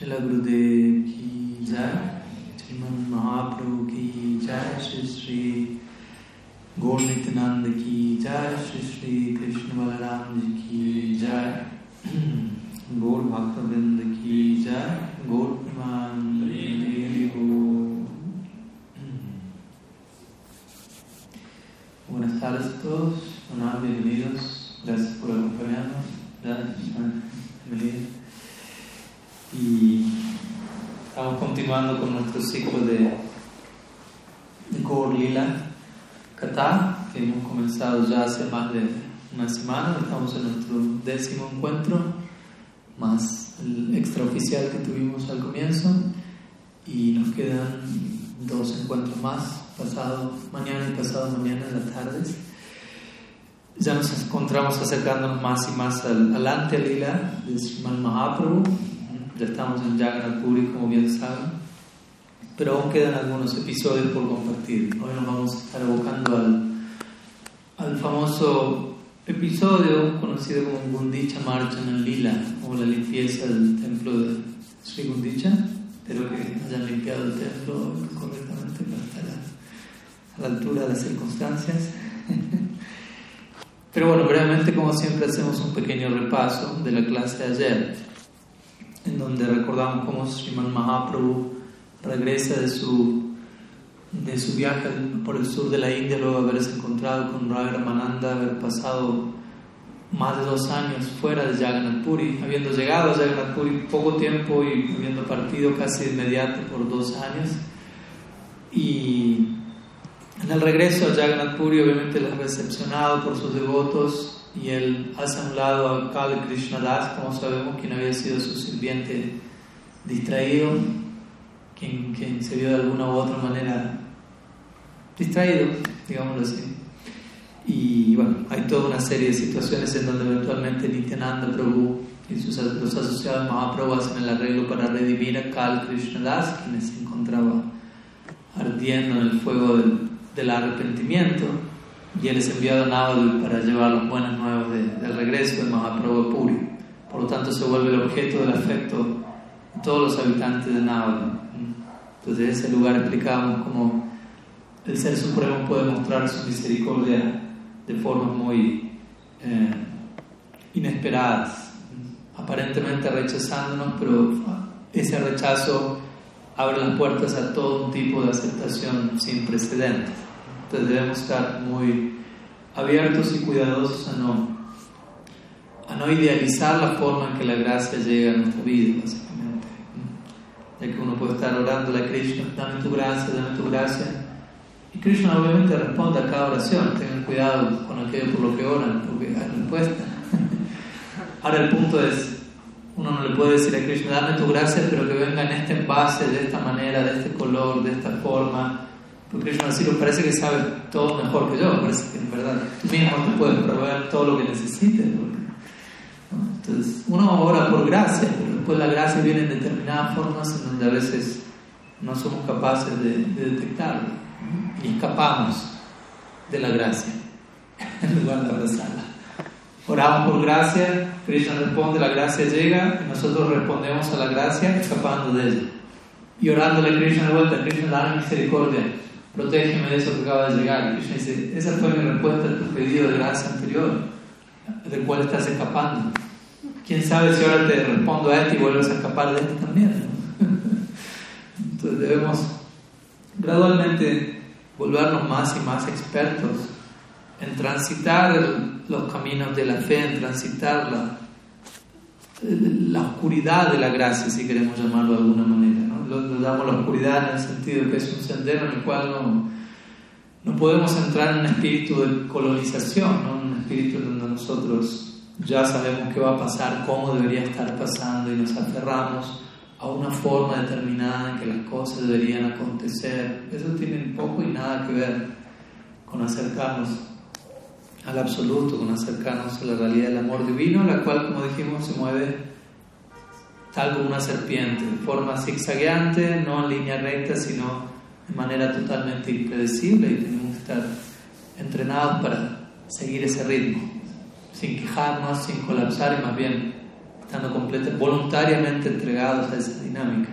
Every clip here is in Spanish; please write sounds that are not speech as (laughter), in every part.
Srila Gurudev ki jai, Sriman Mahaprabhu ki jai, Shri Shri Gaur Nityananda ki jai, Shri Shri Krishna Balaram ji ki jai, Gaur Bhaktavinda ki jai, Gaur Priman Devi Buenas tardes a todos, buenas bienvenidos, gracias por acompañarnos, gracias, bienvenidos. Y estamos continuando con nuestro ciclo de, de Lila Kata, que hemos comenzado ya hace más de una semana. Estamos en nuestro décimo encuentro, más el extraoficial que tuvimos al comienzo, y nos quedan dos encuentros más, pasado mañana y pasado mañana en las tardes. Ya nos encontramos acercándonos más y más al, al ante lila de Sriman Mahaprabhu. Ya estamos en Jagannath Puri, como bien saben. Pero aún quedan algunos episodios por compartir. Hoy nos vamos a estar abocando al, al famoso episodio conocido como Gundicha Marchan Lila, o la limpieza del templo de Sri Gundicha. Espero que hayan limpiado el templo correctamente para estar a, a la altura de las circunstancias. (laughs) Pero bueno, brevemente, como siempre, hacemos un pequeño repaso de la clase de ayer, en donde recordamos cómo Sriman Mahaprabhu regresa de su, de su viaje por el sur de la India, luego haberse encontrado con Radha Ramananda, haber pasado más de dos años fuera de Jagannath Puri, habiendo llegado a Jagannath Puri poco tiempo y habiendo partido casi inmediato por dos años. Y en el regreso a Jagannath Puri, obviamente, le recepcionado por sus devotos y él hace a un lado a Kali Krishna Das, como sabemos, quien había sido su sirviente distraído, quien, quien se vio de alguna u otra manera distraído, digámoslo así. Y bueno, hay toda una serie de situaciones en donde eventualmente Nityananda Prabhu y sus, los asociados Mahaprabhu hacen el arreglo para redimir a Kal Krishna Das, quien se encontraba ardiendo en el fuego del, del arrepentimiento, y él es enviado a Navadvip para llevar los buenos nuevos de, del regreso de Mahaprabhu a Puri. Por lo tanto, se vuelve el objeto del afecto de todos los habitantes de Navadvip. Entonces, en ese lugar explicábamos cómo el Ser Supremo puede mostrar su misericordia de formas muy eh, inesperadas, aparentemente rechazándonos, pero ese rechazo abre las puertas a todo un tipo de aceptación sin precedentes. Entonces debemos estar muy abiertos y cuidadosos a no, a no idealizar la forma en que la gracia llega a nuestra vida, básicamente. Ya que uno puede estar orando a Krishna, dame tu gracia, dame tu gracia. Y Krishna obviamente responde a cada oración, tengan cuidado con aquello por lo que oran, porque hay respuesta. (laughs) Ahora el punto es, uno no le puede decir a Krishna, dame tu gracia, pero que venga en este envase, de esta manera, de este color, de esta forma. Porque Krishna así parece que sabe todo mejor que yo, parece que en verdad tú mismo te puedes proveer todo lo que necesites. Entonces, uno ora por gracia, pero después la gracia viene en determinadas formas en donde a veces no somos capaces de, de detectarlo y escapamos de la gracia (laughs) en lugar de abrazarla. Oramos por gracia, Krishna responde, la gracia llega y nosotros respondemos a la gracia escapando de ella. Y orándole a Krishna de vuelta, Krishna dame misericordia, protégeme de eso que acaba de llegar. Krishna dice, esa fue mi respuesta a tu pedido de gracia anterior, del cual estás escapando. ¿Quién sabe si ahora te respondo a este y vuelves a escapar de este también? (laughs) Entonces debemos gradualmente volvernos más y más expertos en transitar los caminos de la fe, en transitar la, la oscuridad de la gracia, si queremos llamarlo de alguna manera. ¿no? Lo, lo, damos la oscuridad en el sentido que es un sendero en el cual no, no podemos entrar en un espíritu de colonización, ¿no? un espíritu donde nosotros ya sabemos qué va a pasar, cómo debería estar pasando y nos aferramos a una forma determinada en que las cosas deberían acontecer. Eso tiene poco y nada que ver con acercarnos al absoluto, con acercarnos a la realidad del amor divino, la cual, como dijimos, se mueve tal como una serpiente, de forma zigzagueante, no en línea recta, sino de manera totalmente impredecible y tenemos que estar entrenados para seguir ese ritmo, sin quejarnos, sin colapsar y más bien estando completamente, voluntariamente entregados a esa dinámica.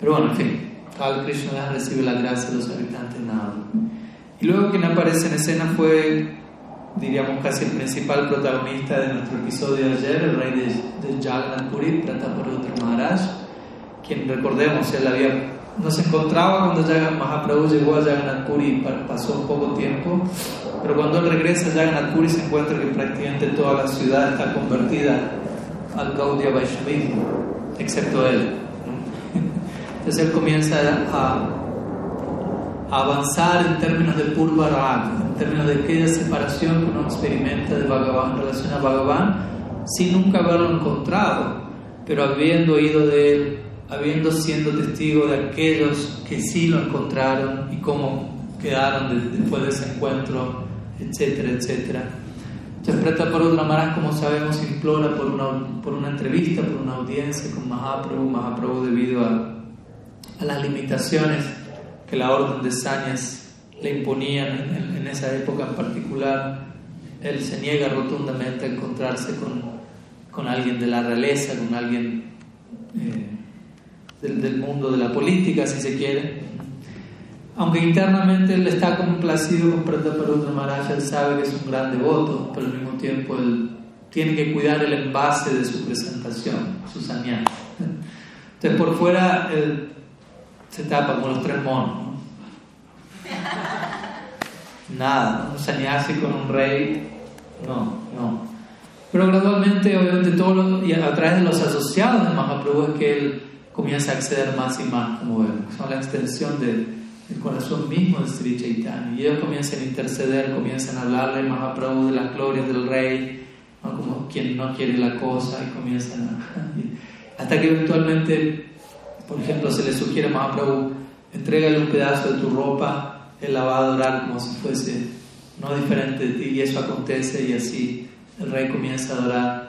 Pero bueno, en fin, Kal Krishna recibe la gracia de los habitantes Nada. Y luego quien aparece en escena fue, diríamos, casi el principal protagonista de nuestro episodio de ayer, el rey de, de Jagannath Puri, Prataparudra Maharaj, quien recordemos, él había no se encontraba cuando Jagannath Mahaprabhu llegó a Jagannath Puri, pasó poco tiempo, pero cuando él regresa a Jagannath Puri se encuentra que prácticamente toda la ciudad está convertida al Gaudiya Vaishnavismo, excepto él. (laughs) Entonces él comienza a, avanzar en términos de Purva Raga, en términos de aquella separación que uno experimenta de Bhagavan en relación a Bhagavan, sin nunca haberlo encontrado, pero habiendo oído de él habiendo siendo testigo de aquellos que sí lo encontraron y cómo quedaron después de ese encuentro, etcétera, etcétera. Por otra manera, como sabemos, implora por una, por una entrevista, por una audiencia con Mahaprabhu, Mahaprabhu debido a, a las limitaciones que la orden de Sanyas le imponían en, en, esa época en particular, él se niega rotundamente a encontrarse con, con alguien de la realeza, con alguien eh, del, mundo de la política, si se quiere. Aunque internamente él está complacido con Prataparudra Maharaj, él sabe que es un gran devoto, pero al mismo tiempo él tiene que cuidar el envase de su presentación, su sanyas. Entonces por fuera él se tapa como los tres monos. Nada, un sannyasi con un rey, no, no. Pero gradualmente, obviamente, a través de los asociados de Mahaprabhu es que él comienza a acceder más y más, como vemos. Son la extensión del, corazón mismo de Sri Chaitanya. Y ellos comienzan a interceder, comienzan a hablarle más a Prabhu de las glorias del rey, como quien no quiere la cosa, y comienzan a. (laughs) hasta que eventualmente, por ejemplo, se le sugiere a Prabhu, entrégale un pedazo de tu ropa, él la va a adorar como si fuese no diferente de ti, y eso acontece, y así el rey comienza a adorar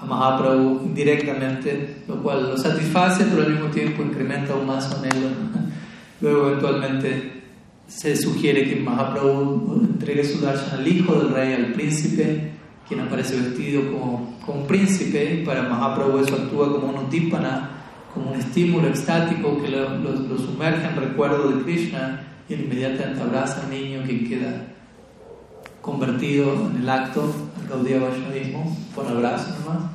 a Mahaprabhu indirectamente, lo cual lo satisface, pero al mismo tiempo incrementa aún más su anhelo. Luego, eventualmente, se sugiere que Mahaprabhu entregue su darshan al hijo del rey, al príncipe, quien aparece vestido como, como príncipe, y para Mahaprabhu eso actúa como un utípana, como un estímulo extático que lo, lo, sumerge en recuerdo de Krishna y inmediatamente abraza al niño que queda convertido en el acto al Gaudiya Vaishnavismo por abrazo nomás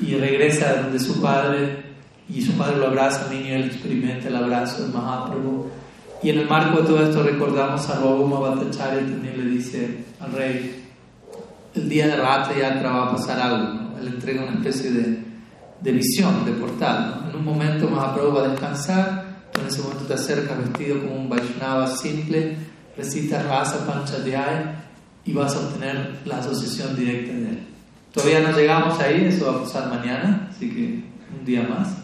y regresa donde su padre y su padre lo abraza niño él experimenta el abrazo de Mahaprabhu y en el marco de todo esto recordamos a Robuma Bhattacharya también le dice al rey el día de Rata Yatra va a pasar algo él entrega una especie de, de visión, de portal en un momento Mahaprabhu va a descansar en ese momento te acercas vestido como un Vaishnava simple recitas Rasa Panchadhyaya y vas a obtener la asociación directa de él. Todavía no llegamos ahí, eso va a pasar mañana, así que un día más.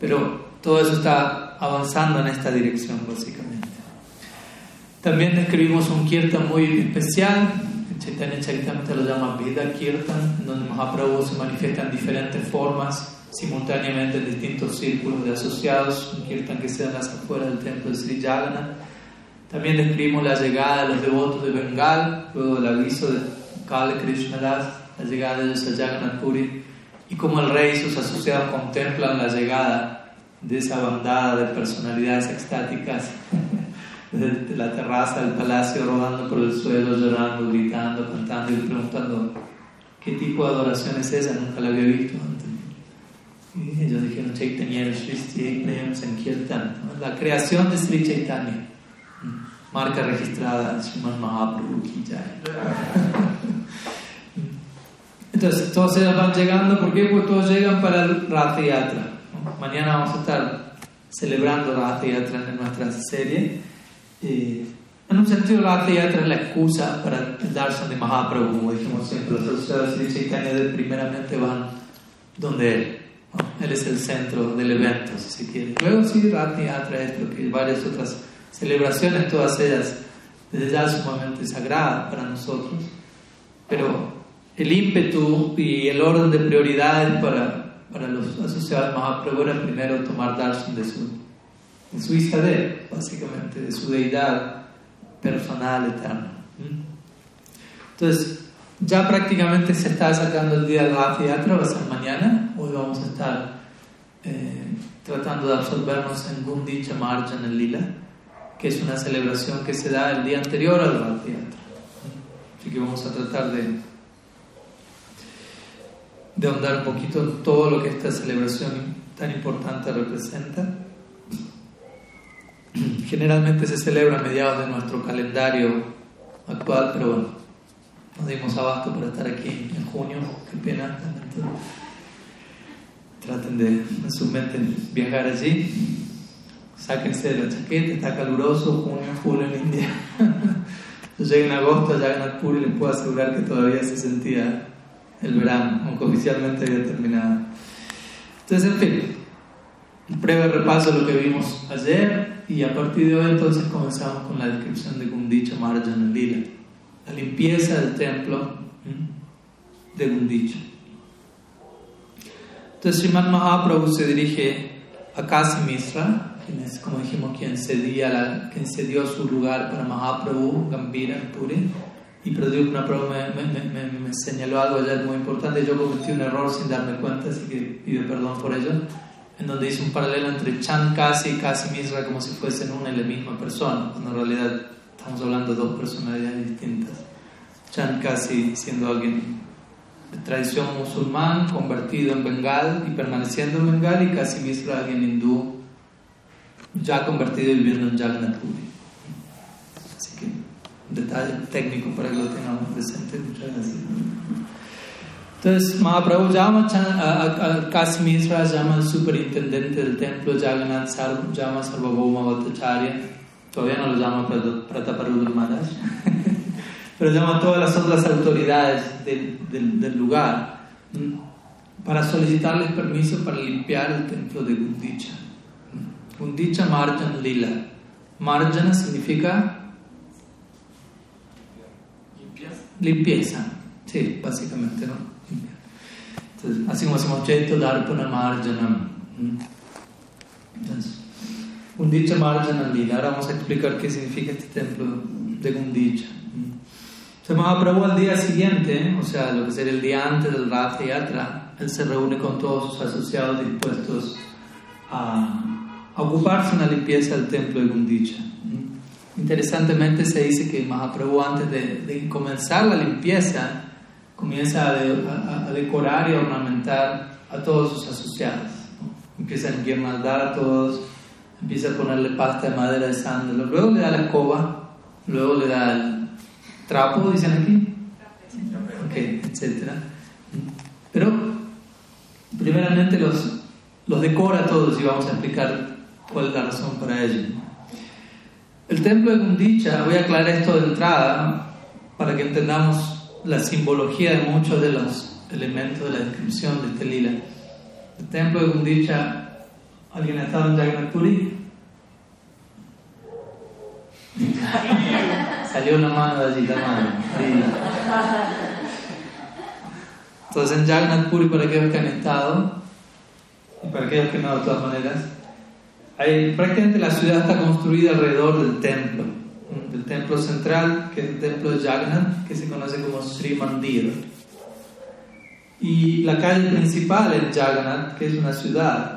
Pero todo eso está avanzando en esta dirección, básicamente. También describimos un kirtan muy especial, Chaitanya Charitamrita lo llama Vida Kirtan, donde Mahaprabhu se manifiesta en diferentes formas, simultáneamente en distintos círculos de asociados, un kirtan que se da las afueras del templo de Sri Jagannath también describimos la llegada de los devotos de Bengal, luego del aviso de Kala Krishna Das, la llegada de los a Jagannath Puri, y cómo el rey y sus asociados contemplan la llegada de esa bandada de personalidades extáticas (laughs) de la terraza del palacio, rodando por el suelo, llorando, gritando, cantando y preguntando qué tipo de adoración es esa, nunca la había visto antes. Y ellos dijeron Chaitanya Sri Sankirtan, la creación de Sri Chaitanya marca registrada Sriman Mahaprabhu ki (laughs) Entonces, todos ellos van llegando, ¿por qué? Porque todos llegan para el Rath Yatra. Mañana vamos a estar celebrando Rath Yatra en nuestra serie. Eh, en un sentido, Rath Yatra es la excusa para el darshan de Mahaprabhu, como dijimos siempre. Los asociados de Chaitanya primeramente van donde él. Él es el centro del evento, si se quiere. Luego sí, Rath Yatra es lo que varias otras celebraciones, todas ellas desde ya sumamente sagradas para nosotros, pero el ímpetu y el orden de prioridades para, para los asociados Mahaprabhu era primero tomar darshan de su, de su Isadev, básicamente, de su deidad personal eterna. Entonces, ya prácticamente se está sacando el día de la Yatra, va a ser mañana, vamos a estar eh, tratando de absorbernos en Gundicha Marjan en Lila, que es una celebración que se da el día anterior al Rath Así que vamos a tratar de, de ahondar un poquito en todo lo que esta celebración tan importante representa. (clears throat) Generalmente se celebra a mediados de nuestro calendario actual, pero bueno, nos dimos abasto para estar aquí en junio, qué pena. Traten de, en su mente, viajar allí. Sáquense de la chaqueta, está caluroso, junio, julio en India. (laughs) Llega en agosto, ya en Puri les puedo asegurar que todavía se sentía el verano, aunque oficialmente había terminado. Entonces, en fin, un breve repaso de lo que vimos ayer y a partir de hoy entonces comenzamos con la descripción de Gundicha Marjan Lila, la limpieza del templo de Gundicha. Entonces Sriman Mahaprabhu se dirige a Kasi Misra, quien es, como dijimos, quien, cedía la, quien cedió su lugar para Mahaprabhu, Gambira Puri. Y Pradyumna Prabhu me, me, me, me, señaló algo ayer muy importante. Yo cometí un error sin darme cuenta, así que pido perdón por ello. En donde hice un paralelo entre Chan Kasi y Kasi Misra como si fuesen una y la misma persona, cuando en realidad estamos hablando de dos personalidades distintas. Chan Kasi siendo alguien tradición musulmán, convertido en Bengal y permaneciendo en Bengal, y casi Misra, alguien hindú, ya convertido y viviendo en Jagannath Puri. Detalle técnico para que lo tengamos presente. Muchas gracias. Entonces, Mahaprabhu llama a, Kasi Misra, llama al superintendente del templo, Jagannath Sarv, llama a Sarvabhauma Bhattacharya, todavía no lo llama Prataparudra Maharaj. (laughs) pero llama a todas las otras autoridades del, del, lugar para solicitarles permiso para limpiar el templo de Gundicha. Gundicha Marjan Lila. Marjana significa limpieza. Sí, básicamente, ¿no? Así como decimos Cheto Darpana Marjanam. Entonces, Gundicha Marjana Lila. Ahora vamos a explicar qué significa este templo de Gundicha. Entonces Mahaprabhu al día siguiente, o sea, lo que sería el día antes del Rath Yatra, él se reúne con todos sus asociados dispuestos a, ocuparse en la limpieza del templo de Gundicha. Interesantemente se dice que Mahaprabhu antes de, comenzar la limpieza comienza a, decorar y a ornamentar a todos sus asociados. Empieza a enguirnaldar a todos, empieza a ponerle pasta de madera de sándalo, luego le da la escoba, luego le da el trapo, dicen aquí, ok, etc. Pero, primeramente los, los decora todos y vamos a explicar cuál es la razón para ello. El templo de Gundicha, voy a aclarar esto de entrada para que entendamos la simbología de muchos de los elementos de la descripción de este lila. El templo de Gundicha, ¿alguien ha estado en Jagannath Puri? (laughs) Salió una mano de allí, la mano. Entonces en Jagannath Puri, para aquellos que han estado, y para aquellos que no de todas maneras, hay, prácticamente la ciudad está construida alrededor del templo, del templo central, que es el templo de Jagannath, que se conoce como Sri Mandir. Y la calle principal en Jagannath, que es una ciudad,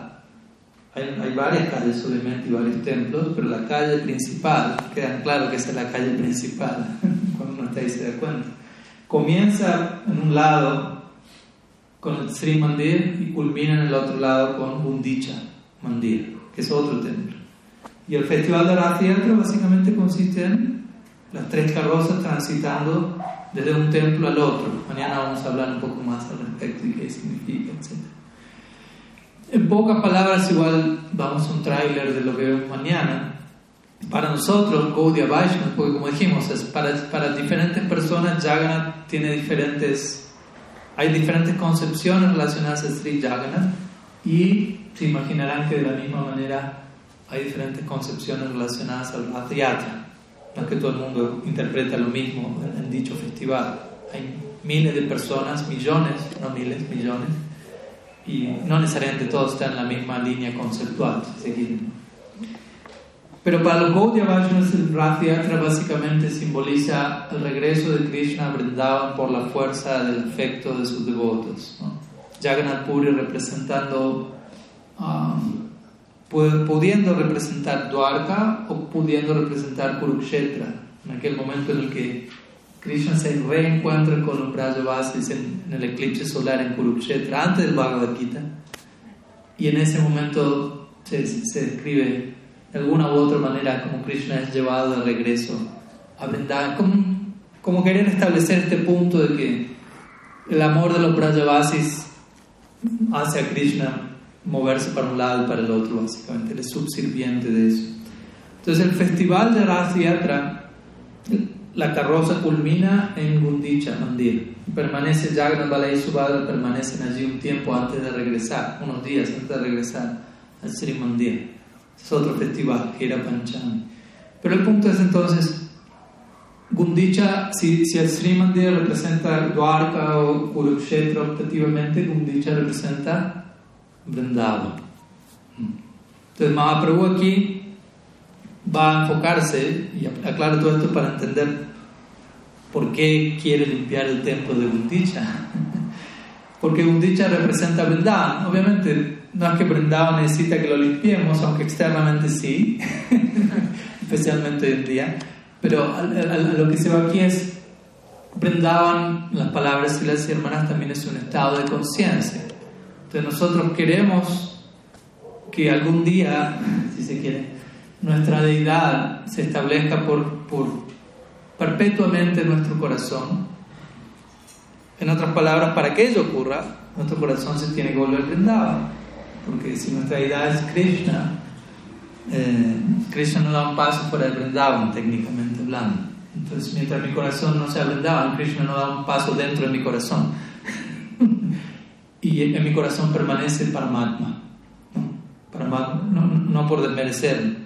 hay, varias calles obviamente y varios templos, pero la calle principal, queda claro que esa es la calle principal, (laughs) cuando uno está ahí se da cuenta. Comienza en un lado con el Sri Mandir y culmina en el otro lado con Bundicha Mandir, que es otro templo. Y el festival de la Teatro básicamente consiste en las tres carrozas transitando desde un templo al otro. Mañana vamos a hablar un poco más al respecto y qué significa, etc. En pocas palabras, igual vamos a un tráiler de lo que vemos mañana. Para nosotros, Gaudiya Vaishnava, porque como dijimos, es para, para diferentes personas Jagannath tiene diferentes, hay diferentes concepciones relacionadas a Sri Jagannath y se imaginarán que de la misma manera hay diferentes concepciones relacionadas al Rath No es que todo el mundo interpreta lo mismo en dicho festival. Hay miles de personas, millones, no miles, millones y no necesariamente todos están en la misma línea conceptual, Pero para los Gaudiya Vaishnavas el Rath Yatra básicamente simboliza el regreso de Krishna a Vrindavan por la fuerza del afecto de sus devotos. Jagannath Puri representando, um, pudiendo representar Dwarka o pudiendo representar Kurukshetra, en aquel momento en el que Krishna se reencuentra con los Brajavasis en, el eclipse solar en Kurukshetra, antes del Bhagavad Gita, y en ese momento se, describe de alguna u otra manera como Krishna es llevado de regreso a Vrindavan, como, como querer establecer este punto de que el amor de los Brajavasis hace a Krishna moverse para un lado y para el otro, básicamente, él es subsirviente de eso. Entonces el festival de Rath Yatra, la carroza culmina en Gundicha Mandir. Permanece Jagannath y Subhadra permanecen allí un tiempo antes de regresar, unos días antes de regresar al Sri Mandir. Es otro festival, era Panchami. Pero el punto es entonces, Gundicha, si, si el Sri Mandir representa Dwarka o Kurukshetra objetivamente, Gundicha representa Vrindavan. Entonces Mahaprabhu aquí va a enfocarse, y aclaro todo esto para entender por qué quiere limpiar el templo de Gundicha. (laughs) Porque Gundicha representa Vrindavan. Obviamente no es que Vrindavan necesita que lo limpiemos, aunque externamente sí, (laughs) especialmente hoy en día. Pero a, lo que se va aquí es, Vrindavan, las palabras y las hermanas, también es un estado de conciencia. Entonces nosotros queremos que algún día, si se quiere, nuestra deidad se establezca por, por perpetuamente en nuestro corazón. En otras palabras, para que ello ocurra, nuestro corazón se tiene que volver prendado. Porque si nuestra deidad es Krishna, eh, Krishna no da un paso fuera del Vrindavan, técnicamente hablando. Entonces, mientras mi corazón no sea Vrindavan, Krishna no da un paso dentro de mi corazón (laughs) y en mi corazón permanece Paramatma. Paramatma no, no por desmerecer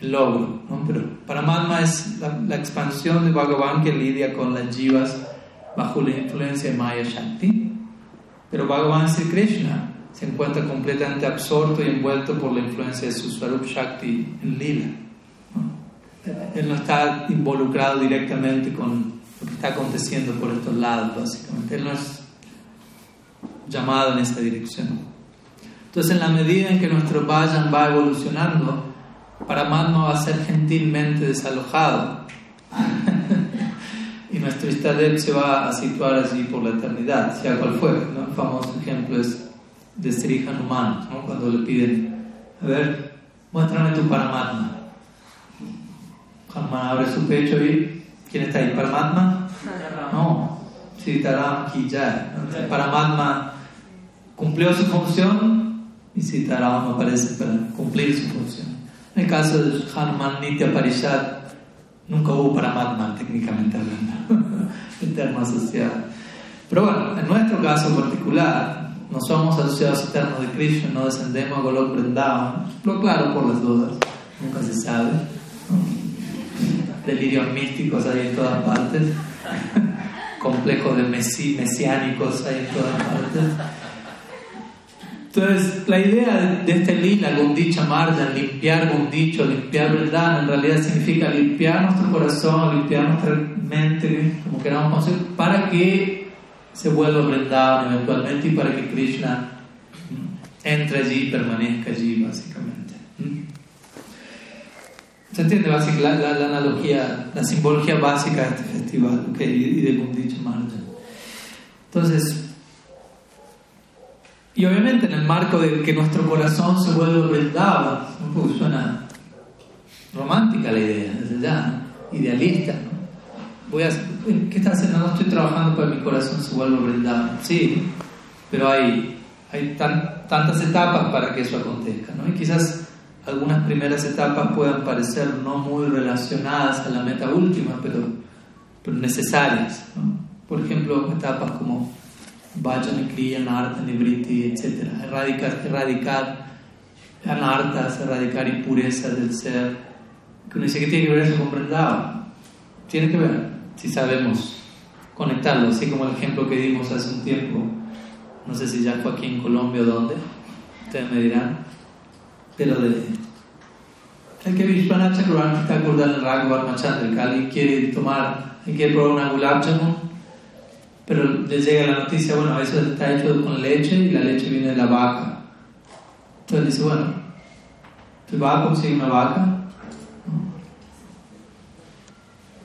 el logro, ¿no? pero Paramatma es la, expansión de Bhagavan que lidia con las jivas bajo la influencia de Maya Shakti. Pero Bhagavan Sri Krishna se encuentra completamente absorto y envuelto por la influencia de su Swarup Shakti en Lila. Él no está involucrado directamente con lo que está aconteciendo por estos lados, básicamente. Él no llamado en esa dirección. Entonces, en la medida en que nuestro vayan va evolucionando, Paramatma va a ser gentilmente desalojado (laughs) y nuestro Istadev se va a situar allí por la eternidad, sea cual fuere. ¿no? El famoso ejemplo es de Sri Hanuman, ¿no? cuando le piden, a ver, muéstrame tu Paramatma. Hanuman abre su pecho y, ¿quién está ahí? ¿Paramatma? No, Sitaram Kijay. Paramatma cumplió su función y Sitaram aparece para cumplir su función. En el caso de Hanuman Nitya Parishad, nunca hubo Paramatma técnicamente hablando, (laughs) eterno asociado. Pero bueno, en nuestro caso particular, no somos asociados eternos de Krishna, no descendemos a Golok Vrindavan, pero claro, por las dudas, nunca se sabe. Delirios místicos hay en todas partes, (laughs) complejos de mesiánicos hay en todas partes. Entonces, la idea de este lila, Gundicha Marja, limpiar Gundicho, limpiar verdad, en realidad significa limpiar nuestro corazón, limpiar nuestra mente, como queramos conocer, para que se vuelva Vrindavan eventualmente y para que Krishna entre allí y permanezca allí, básicamente. ¿Se entiende la, la, la, analogía, la simbología básica de este festival okay, y de Gundicha Marja? Entonces, y obviamente en el marco de que nuestro corazón se vuelva vendado, suena romántica la idea, desde ya, idealista. ¿no? Voy a, ¿Qué estás haciendo? No estoy trabajando para que mi corazón se vuelva vendado. Sí, pero hay, hay tantas etapas para que eso acontezca. ¿no? Y quizás algunas primeras etapas puedan parecer no muy relacionadas a la meta última, pero, pero necesarias. ¿no? Por ejemplo, etapas como vayan kriya, anartha, nibriti, etc. Erradicar, erradicar anartas, erradicar impureza del ser. Uno dice que tiene que ver eso con Tiene que ver, si sabemos conectarlo, así como el ejemplo que dimos hace un tiempo. No sé si ya fue aquí en Colombia o dónde, ustedes me dirán, pero de. El que Vishwanath Chakravarti está acordando el Raghuvar Machandra, alguien quiere tomar, quiere probar una gulab pero le llega la noticia, bueno, eso está hecho con leche y la leche viene de la vaca. Entonces dice, bueno, ¿te va a conseguir una vaca?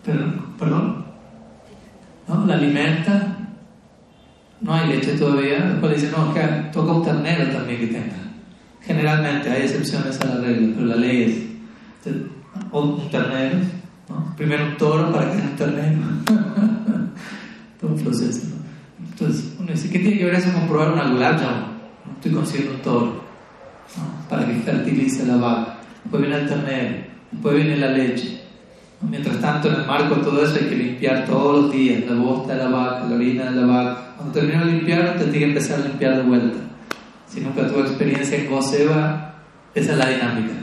Pero, perdón, ¿no? La alimenta, no hay leche todavía, después dice, no, que toca un ternero también que tenga. Generalmente hay excepciones a la regla, pero la ley es un ternero, ¿no? primero un toro para que haya un ternero. (laughs) Todo un proceso. Entonces, uno dice, ¿qué tiene que ver eso con probar una gulab No estoy consiguiendo un toro para que fertilice la vaca. Después viene el ternero, después viene la leche. Mientras tanto, en el marco de todo eso hay que limpiar todos los días la bosta de la vaca, la orina de la vaca. Cuando termina de limpiar, te tiene que empezar a limpiar de vuelta. Si nunca tuvo experiencia en Goseva, esa es la dinámica.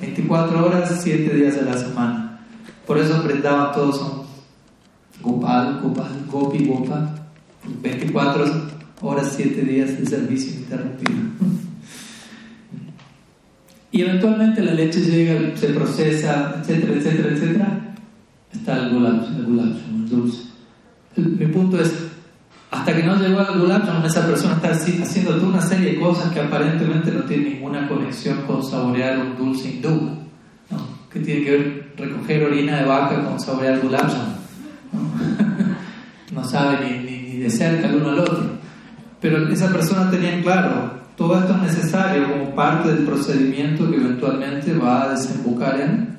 24 horas, 7 días de la semana. Por eso aprendaban todos son Gopal, Gopal, Gopi, Gopal. 24 horas, 7 días de servicio interrumpido. Y eventualmente la leche llega, se procesa, etcétera, etcétera, etcétera. Está el gulab, el gulab, el dulce. mi punto es, hasta que no llegó al gulab, esa persona está haciendo toda una serie de cosas que aparentemente no tienen ninguna conexión con saborear un dulce hindú. ¿no? Tiene que ver recoger orina de vaca con saborear gulab ¿no? (laughs) no sabe ni, ni de cerca el uno al otro. Pero esa persona tenía claro, todo esto es necesario como parte del procedimiento que eventualmente va a desembocar en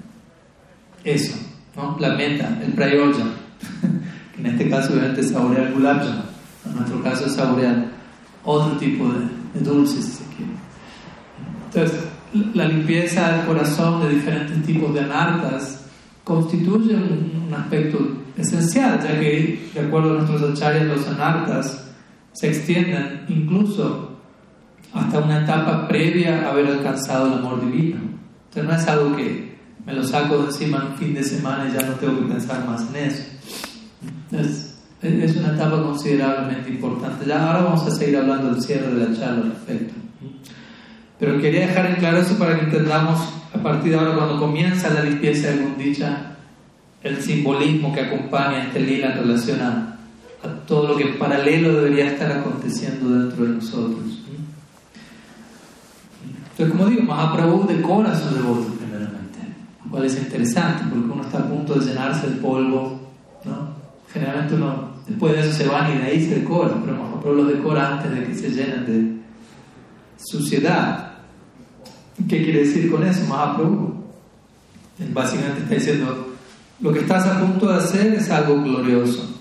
eso, ¿no? la meta, el prayoja. (laughs) en este caso obviamente es saborear gulab en nuestro caso es saborear otro tipo de, dulces si quiere. Entonces, la limpieza del corazón de diferentes tipos de anartas constituye un, aspecto esencial, ya que de acuerdo a nuestros acharyas los anartas se extienden incluso hasta una etapa previa a haber alcanzado el amor divino. Entonces no es algo que me lo saco de encima un fin de semana y ya no tengo que pensar más en eso. Entonces, es una etapa considerablemente importante. Ya ahora vamos a seguir hablando del cierre de la charla perfecto. Pero quería dejar en claro eso para que entendamos a partir de ahora cuando comienza la limpieza de Gundicha el simbolismo que acompaña este lila en relación a todo lo que en paralelo debería estar aconteciendo dentro de nosotros. Entonces, como digo, Mahaprabhu decora a sus devotos primeramente, lo cual es interesante porque uno está a punto de llenarse el polvo, ¿no? Generalmente uno después de eso se van y de ahí se decora, pero Mahaprabhu lo decora antes de que se llenen de suciedad. ¿Qué quiere decir con eso Mahaprabhu? Básicamente está diciendo, lo que estás a punto de hacer es algo glorioso.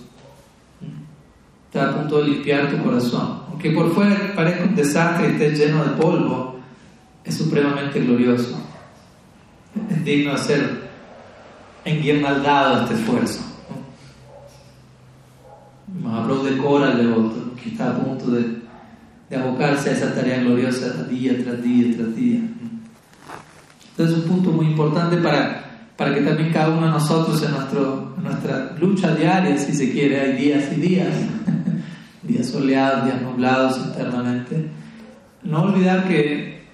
Estás a punto de limpiar tu corazón. Aunque por fuera parezca un desastre y estés lleno de polvo, es supremamente glorioso. Es digno de ser enguirnaldado este esfuerzo. Mahaprabhu decora al devoto que está a punto de, de, abocarse a esa tarea gloriosa día tras día tras día. Entonces es un punto muy importante para, para que también cada uno de nosotros en, nuestro, en nuestra lucha diaria, si se quiere, hay días y días, días soleados, días nublados internamente, no olvidar que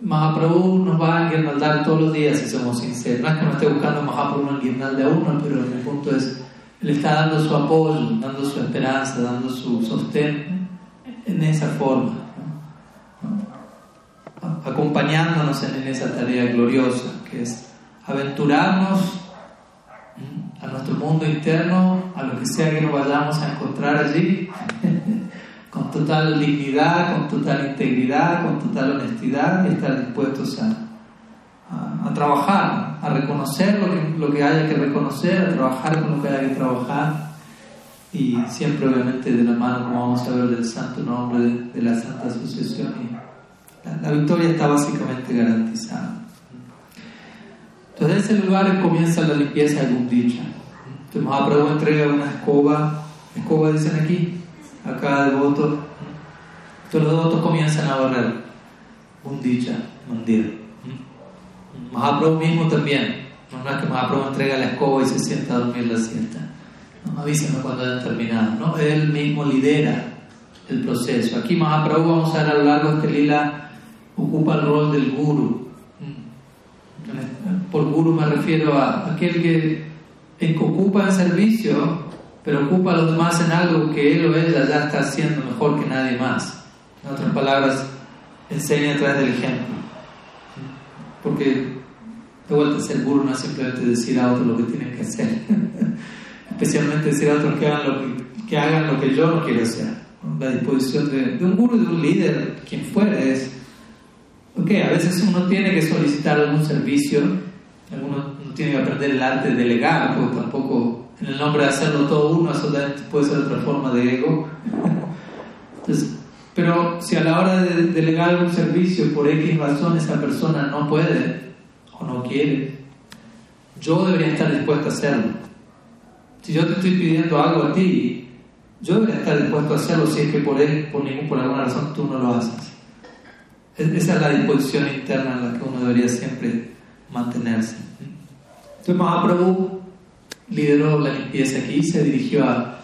Mahaprabhu nos va a guirnaldar todos los días si somos sinceros. No es que no esté buscando Mahaprabhu un guirnalde a uno, pero el punto es, Él está dando su apoyo, dando su esperanza, dando su sostén en esa forma, acompañándonos en esa tarea gloriosa que es aventurarnos a nuestro mundo interno, a lo que sea que nos vayamos a encontrar allí. (laughs) con total dignidad, con total integridad, con total honestidad y estar dispuestos a, a, trabajar, a reconocer lo que, lo que haya que reconocer, a trabajar con lo que haya que trabajar y siempre obviamente de la mano, como vamos a ver, del santo nombre de, la Santa Asociación. Y la, victoria está básicamente garantizada. Entonces, en ese lugar comienza la limpieza de Gundicha. Entonces, Mahaprabhu entrega una escoba, escoba dicen aquí, a cada devoto. Todos los devotos comienzan a barrer un dicha, mandir. Mahaprabhu mismo también. No es que Mahaprabhu entrega la escoba y se sienta a dormir la siesta. No, avísame cuando hayan terminado. ¿no? Él mismo lidera el proceso. Aquí Mahaprabhu, vamos a ver a lo largo de este lila, ocupa el rol del guru. Por guru me refiero a aquel que, que ocupa el servicio pero ocupa a los demás en algo que él o ella ya está haciendo mejor que nadie más. En otras palabras, enseña a través del ejemplo. Porque de vuelta, ser guru no es simplemente decir a otros lo que tienen que hacer, (laughs) especialmente decir a otros que hagan lo que, hagan lo que yo no quiero hacer. La disposición de, de un guru, de un líder, quien fuera, es, ok, a veces uno tiene que solicitar algún servicio, tiene que aprender el arte de delegar, porque tampoco en el nombre de hacerlo todo uno, eso puede ser otra forma de ego. Entonces, pero si a la hora de delegar algún servicio por X razón esa persona no puede o no quiere, yo debería estar dispuesto a hacerlo. Si yo te estoy pidiendo algo a ti, yo debería estar dispuesto a hacerlo si es que por, él, por, ningún, por alguna razón tú no lo haces. Esa es la disposición interna en la que uno debería siempre mantenerse. Entonces Mahaprabhu lideró la limpieza aquí, se dirigió al,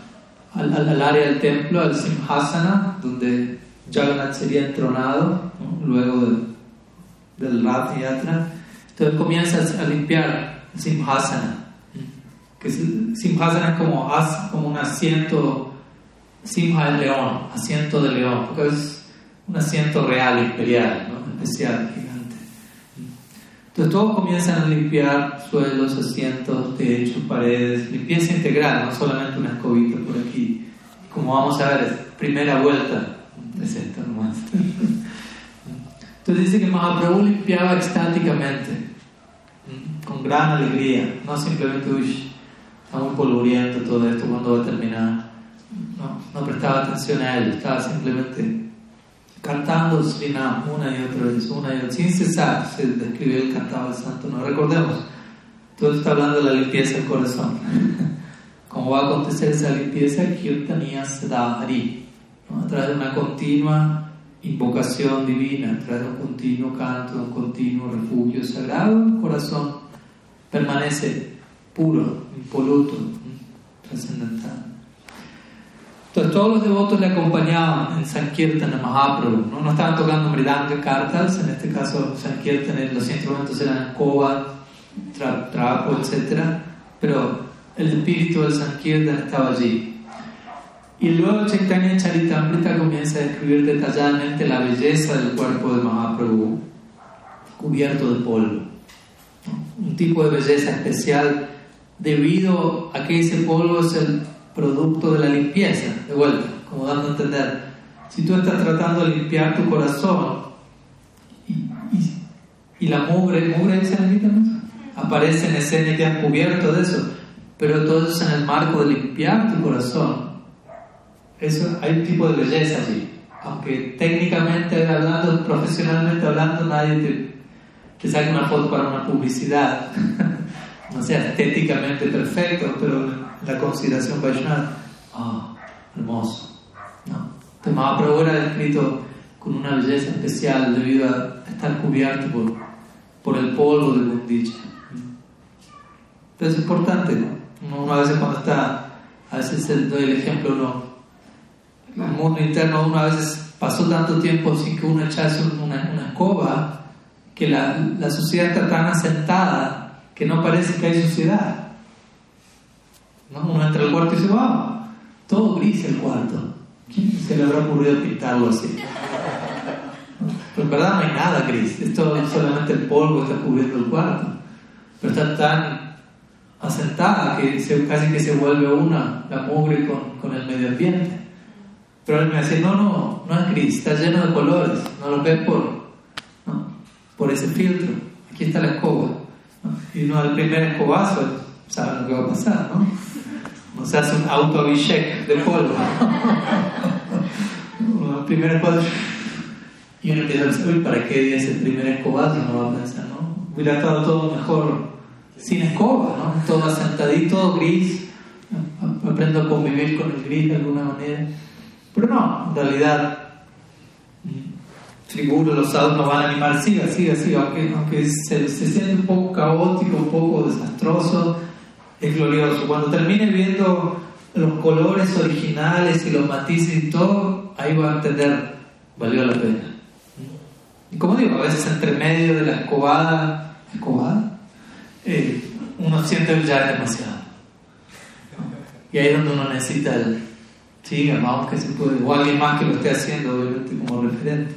al, área del templo, al Simhasana, donde Jagannath sería entronado luego del Rath Yatra. Entonces comienza a limpiar el Simhasana, que Simhasana es como, como un asiento, Simha es león, asiento de león, porque es un asiento real, imperial, especial, gigante. Entonces todos comienzan a limpiar suelos, asientos, techos, paredes, limpieza integral, no solamente una escobita por aquí. Como vamos a ver, primera vuelta es esta nomás. Entonces dice que Mahaprabhu limpiaba extáticamente, con gran alegría, no simplemente, uy, está muy todo esto, cuando va a terminar? No, no prestaba atención a él, estaba simplemente cantando Srinam una y otra vez, una y otra sin cesar, se describe el cantado del santo, no recordemos, todo está hablando de la limpieza del corazón. (laughs) ¿Cómo va a acontecer esa limpieza? Kirtaniya Sadhari, ¿no? a través de una continua invocación divina, a través de un continuo canto, un continuo refugio sagrado, el corazón permanece puro, impoluto, trascendental. Entonces todos los devotos le acompañaban en Sankirtan Mahaprabhu, ¿no? no estaban tocando mridanga, cartas, en este caso Sankirtan los instrumentos eran escoba, trapo, etc. Pero el espíritu del Sankirtan estaba allí. Y luego Chaitanya Charitamrita comienza a describir detalladamente la belleza del cuerpo de Mahaprabhu, cubierto de polvo. Un tipo de belleza especial debido a que ese polvo es el producto de la limpieza, de vuelta, como dando a entender. Si tú estás tratando de limpiar tu corazón y, la mugre, mugre dice aparece en escena y te has cubierto de eso, pero todo eso en el marco de limpiar tu corazón. Eso, hay un tipo de belleza allí. Aunque técnicamente hablando, profesionalmente hablando, nadie te, te saca una foto para una publicidad. (laughs) no sea estéticamente perfecto, pero la consideración Vaishnava, ah, hermoso. No. Entonces Mahaprabhu era descrito con una belleza especial debido a estar cubierto por, por el polvo de Bundicha. Entonces es importante, ¿no? Uno a veces cuando está, a veces doy el ejemplo, uno, el mundo interno, uno a veces pasó tanto tiempo sin que uno echase una, una escoba que la, la sociedad está tan asentada que no parece que hay suciedad. ¿No? Uno entra al cuarto y dice, wow, todo gris el cuarto. ¿Quién se le habrá ocurrido pintarlo así? Pero en verdad no hay nada gris, esto solamente el polvo está cubriendo el cuarto. Pero está tan asentada que casi que se vuelve una la mugre con, con el medio ambiente. Pero él me dice, no, no, no es gris, está lleno de colores, no lo ves por, por ese filtro. Aquí está la escoba. Y no al primer escobazo, saben lo que va a pasar, ¿no? no se hace un auto de polvo. el primer escobazo. Y uno empieza a pensar, ¿para qué es el primer escobazo? No va a pensar, ¿no? Hubiera estado todo mejor sin escoba, ¿no? Todo asentadito, gris. Aprendo a convivir con el gris de alguna manera. Pero no, en realidad, seguro los autos nos van a animar, siga, siga, siga, aunque, aunque se, se siente un poco caótico, un poco desastroso es glorioso. Cuando termine viendo los colores originales y los matices y todo, ahí va a entender, valió la pena. Y como digo, a veces entre medio de la escobada, escobada, eh, uno siente ya demasiado. Y ahí es donde uno necesita el, sí, que se puede, o alguien más que lo esté haciendo, obviamente, como referente.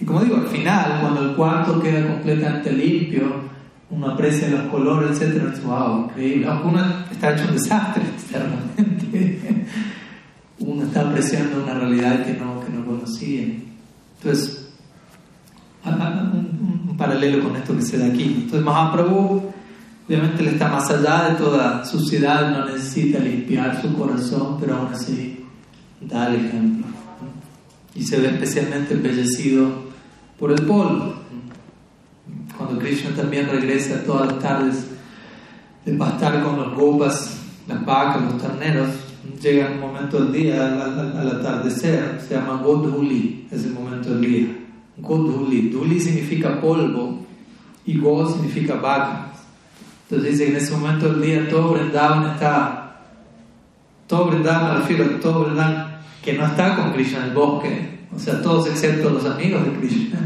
Y como digo, al final, cuando el cuarto queda completamente limpio, uno aprecia los colores, etc. Wow, increíble. Aunque uno está hecho un desastre (laughs) externamente, uno está apreciando una realidad que no, que no conocía. Entonces, un, un, paralelo con esto que se da aquí. Entonces, Mahaprabhu, obviamente, él está más allá de toda suciedad, no necesita limpiar su corazón, pero aún así da el ejemplo. Y se ve especialmente embellecido por el polvo cuando Krishna también regresa todas las tardes de pastar con los gopas, las vacas, los terneros, llega un momento del día, al, atardecer, se llama Godhuli, es el momento del día. Godhuli, Duli significa polvo y God significa vaca. Entonces dice que en ese momento del día todo Vrindavan está, todo Vrindavan, me refiero a todo Vrindavan que no está con Krishna en el bosque, o sea, todos excepto los amigos de Krishna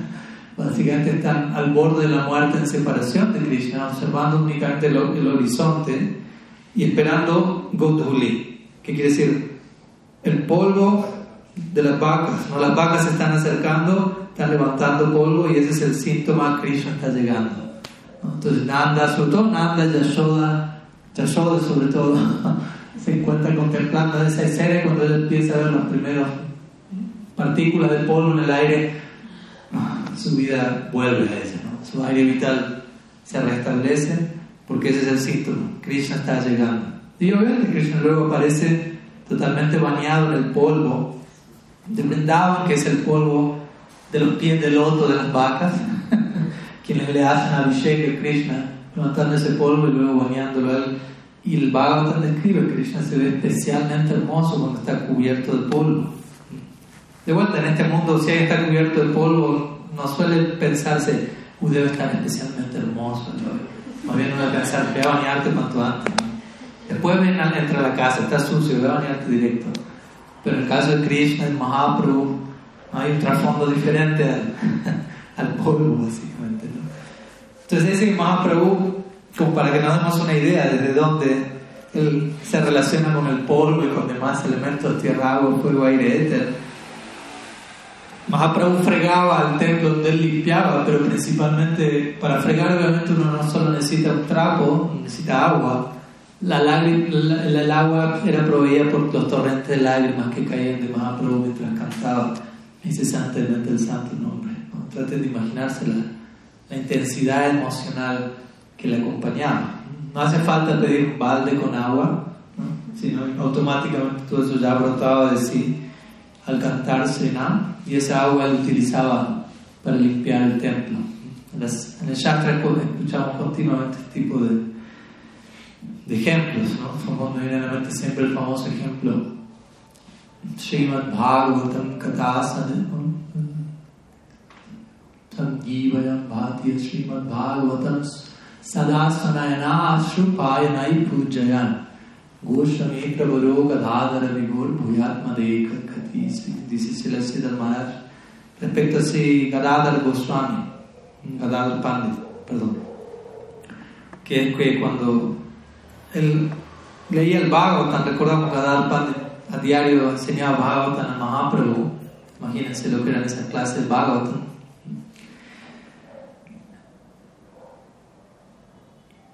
básicamente están al borde de la muerte en separación de Krishna, observando únicamente el, horizonte y esperando Godhuli, que quiere decir el polvo de las vacas. ¿no? Las vacas se están acercando, están levantando polvo y ese es el síntoma, Krishna está llegando. Entonces Nanda, sobre todo Nanda, Yashoda, Yashoda sobre todo, (laughs) se encuentra contemplando esa escena cuando él empieza a ver las primeras partículas de polvo en el aire su vida vuelve a ese, ¿no? su aire vital se restablece porque ese es el síntoma, Krishna está llegando. Y obviamente Krishna luego aparece totalmente bañado en el polvo de Vrindavan, que es el polvo de los pies del loto de las vacas, (laughs) quienes le hacen Abhishek a Krishna, levantando ese polvo y luego bañándolo él. Y el Bhagavatam describe que Krishna se ve especialmente hermoso cuando está cubierto de polvo. De vuelta, en este mundo, si alguien está cubierto de polvo, no suele pensarse, uy, debe estar especialmente hermoso. Más bien uno debe pensar, ve a bañarte cuanto antes. Después ven, entra a la casa, está sucio, ve a bañarte directo. Pero en el caso de Krishna, el Mahaprabhu, hay un trasfondo diferente al, (laughs) polvo, básicamente. Entonces dice que Mahaprabhu, como para que nos demos una idea desde dónde él se relaciona con el polvo y con demás elementos, tierra, agua, fuego, aire, éter Mahaprabhu fregaba al templo donde él limpiaba, pero principalmente para fregar obviamente uno no solo necesita un trapo, necesita agua. La, el agua era proveída por los torrentes de lágrimas que caían de Mahaprabhu mientras cantaba incesantemente el santo nombre. ¿no? Traten de imaginarse la, la intensidad emocional que le acompañaba. No hace falta pedir un balde con agua, sino automáticamente todo eso ya brotaba de sí al cantar Srinam y esa agua la utilizaba para limpiar el templo. En el Shastra escuchamos continuamente este tipo de, de ejemplos, ¿no? Somos evidentemente siempre el famoso ejemplo Srimad Bhagavatam Katasana Sanjivayam Bhatya Srimad Bhagavatam Sadasanayana Shrupayanai Pujayan Goshami Prabharo Gadadhara Vigor Bhuyatma Dekha dice Siddhar Maharaj, respecto a si Gadadhar Goswami, Gadadhar Pandit, perdón, que es que cuando él leía el Bhagavatam, recordamos Gadadhar Pandit a diario enseñaba Bhagavatam a Mahaprabhu, imagínense lo que eran esas clases Bhagavatam,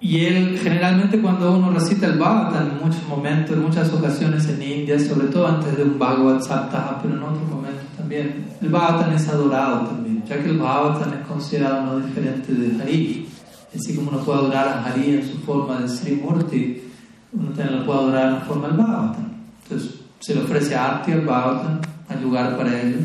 Y él, generalmente cuando uno recita el Bhagavatam, en muchos momentos, en muchas ocasiones en India, sobre todo antes de un Bhagavad Saptaha, pero en otros momentos también, el Bhagavatam es adorado también, ya que el Bhagavatam es considerado no diferente de Hari. Así como uno puede adorar a Hari en su forma de Sri Murti, uno también lo puede adorar en la forma del Bhagavatam. Entonces, se le ofrece Arti al Bhagavatam, hay lugar para ello.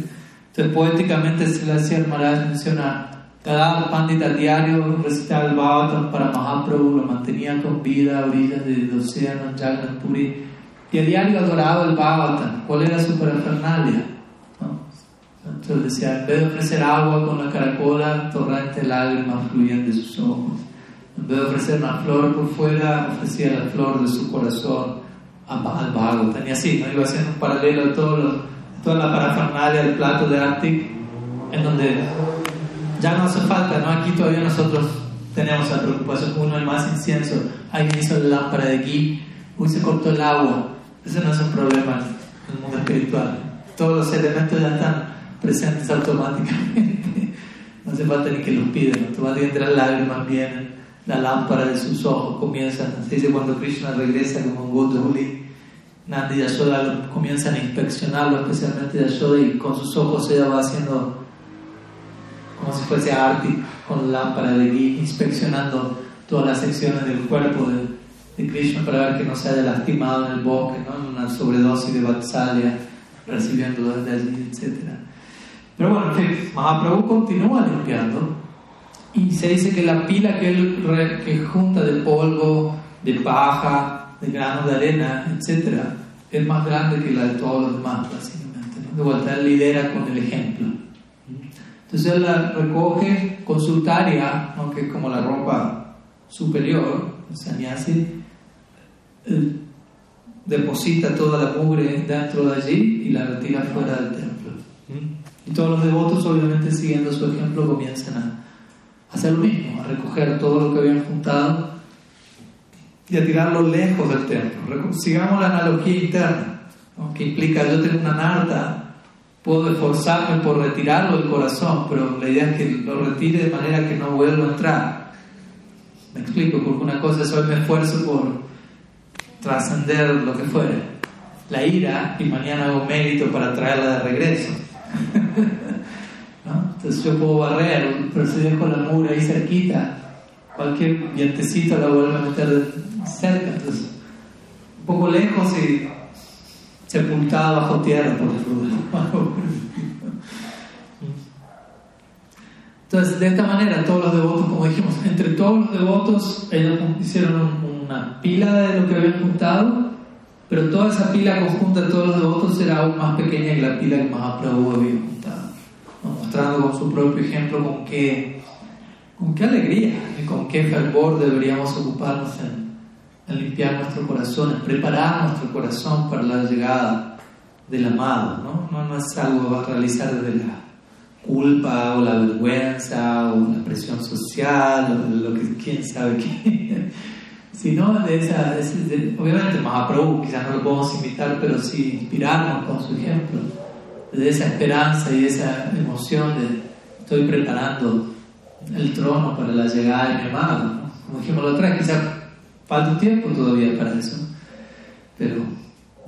Entonces, poéticamente, Silasya Maharaj menciona cada pandita diario recitaba el Bhagavatam para Mahaprabhu, lo mantenía con vida a orillas del océano, Jagannath Puri, y a diario adoraba el Bhagavatam. ¿Cuál era su parafernalia? Entonces decía, en vez de ofrecer agua con la caracola, torrente de lágrimas fluían de sus ojos. En vez de ofrecer una flor por fuera, ofrecía la flor de su corazón al Bhagavatam. Y así, ¿no? iba haciendo un paralelo a toda la parafernalia del plato de Arctic, en donde ya no hace falta, ¿no? Aquí todavía nosotros tenemos la preocupación, uno el más incienso, alguien hizo la lámpara de aquí, uy, se cortó el agua, Ese no es un problema en el mundo espiritual. Todos los elementos ya están presentes automáticamente. (laughs) No hace falta ni que los pidan. Automáticamente las lágrimas vienen, la lámpara de sus ojos comienza. Se dice cuando Krishna regresa como un Godhuli, Nandi Yashoda comienzan a inspeccionarlo, especialmente Yashoda, y con sus ojos ella va haciendo como si fuese Arti con lámpara de gui, inspeccionando todas las secciones del cuerpo de, de, Krishna para ver que no se haya lastimado en el bosque, ¿no? en una sobredosis de Vatsalya, recibiendo desde allí, etc. Pero bueno, en fin, Mahaprabhu continúa limpiando y se dice que la pila que él que junta de polvo, de paja, de granos de arena, etc., es más grande que la de todos los demás, básicamente. De vuelta, él lidera con el ejemplo. Entonces él la recoge con su taria, que es como la ropa superior, o sannyasi, deposita toda la mugre dentro de allí y la retira fuera del templo. Y todos los devotos, obviamente siguiendo su ejemplo, comienzan a hacer lo mismo, a recoger todo lo que habían juntado y a tirarlo lejos del templo. Sigamos la analogía interna, que implica yo tengo una narda Puedo esforzarme por retirarlo del corazón, pero la idea es que lo retire de manera que no vuelva a entrar. Me explico, porque una cosa es hoy me esfuerzo por trascender lo que fuere, la ira, y mañana hago mérito para traerla de regreso. (laughs) Entonces yo puedo barrer, pero si dejo la mura ahí cerquita, cualquier vientecito la vuelve a meter cerca. Entonces, un poco lejos y sepultada bajo tierra por el Entonces, de esta manera, todos los devotos, como dijimos, entre todos los devotos, ellos hicieron una pila de lo que habían juntado, pero toda esa pila conjunta de todos los devotos era aún más pequeña que la pila que Mahaprabhu había juntado, mostrando con su propio ejemplo con qué, con qué alegría y con qué fervor deberíamos ocuparnos en limpiar nuestro corazón, en preparar nuestro corazón para la llegada del amado. ¿no? No, no es algo a realizar desde la culpa o la vergüenza o la presión social o lo que quién sabe qué, (laughs) sino de esa, de, obviamente Mahaprabhu quizás no lo podemos imitar, pero sí inspirarnos con su ejemplo, de esa esperanza y esa emoción de estoy preparando el trono para la llegada de mi amado. Como dijimos la otra quizás Falta tiempo todavía para eso. Pero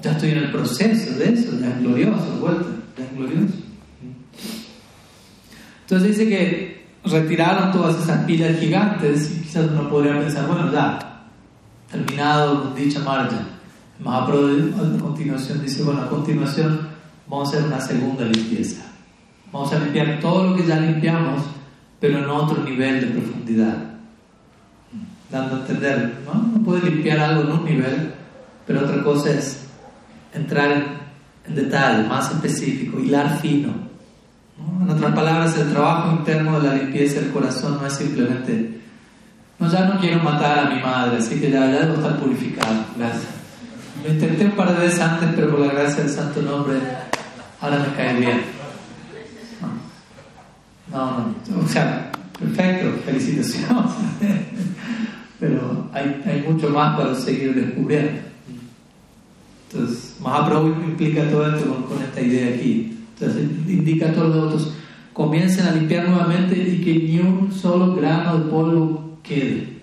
ya estoy en el proceso de eso, ya es glorioso, vuelta, ya es glorioso. Entonces dice que retiraron todas esas pilas gigantes y quizás uno podría pensar, bueno, ya, terminado dicha marcha. Mahaprabhu a continuación dice, bueno, a continuación vamos a hacer una segunda limpieza. Vamos a limpiar todo lo que ya limpiamos, pero en otro nivel de profundidad dando a entender, ¿no? No puede limpiar algo en un nivel, pero otra cosa es entrar en, detalle, más específico, hilar fino. En otras palabras, el trabajo interno de la limpieza del corazón no es simplemente, no, ya no quiero matar a mi madre, así que ya, ya debo estar purificado, gracias. Lo intenté un par de veces antes, pero por la gracia del Santo Nombre, ahora me cae bien. No, no, no. o sea, perfecto, felicitaciones pero hay, hay mucho más para seguir descubriendo. Entonces, Mahaprabhu implica todo esto con, esta idea aquí. Entonces, indica a todos los otros, comiencen a limpiar nuevamente y que ni un solo grano de polvo quede.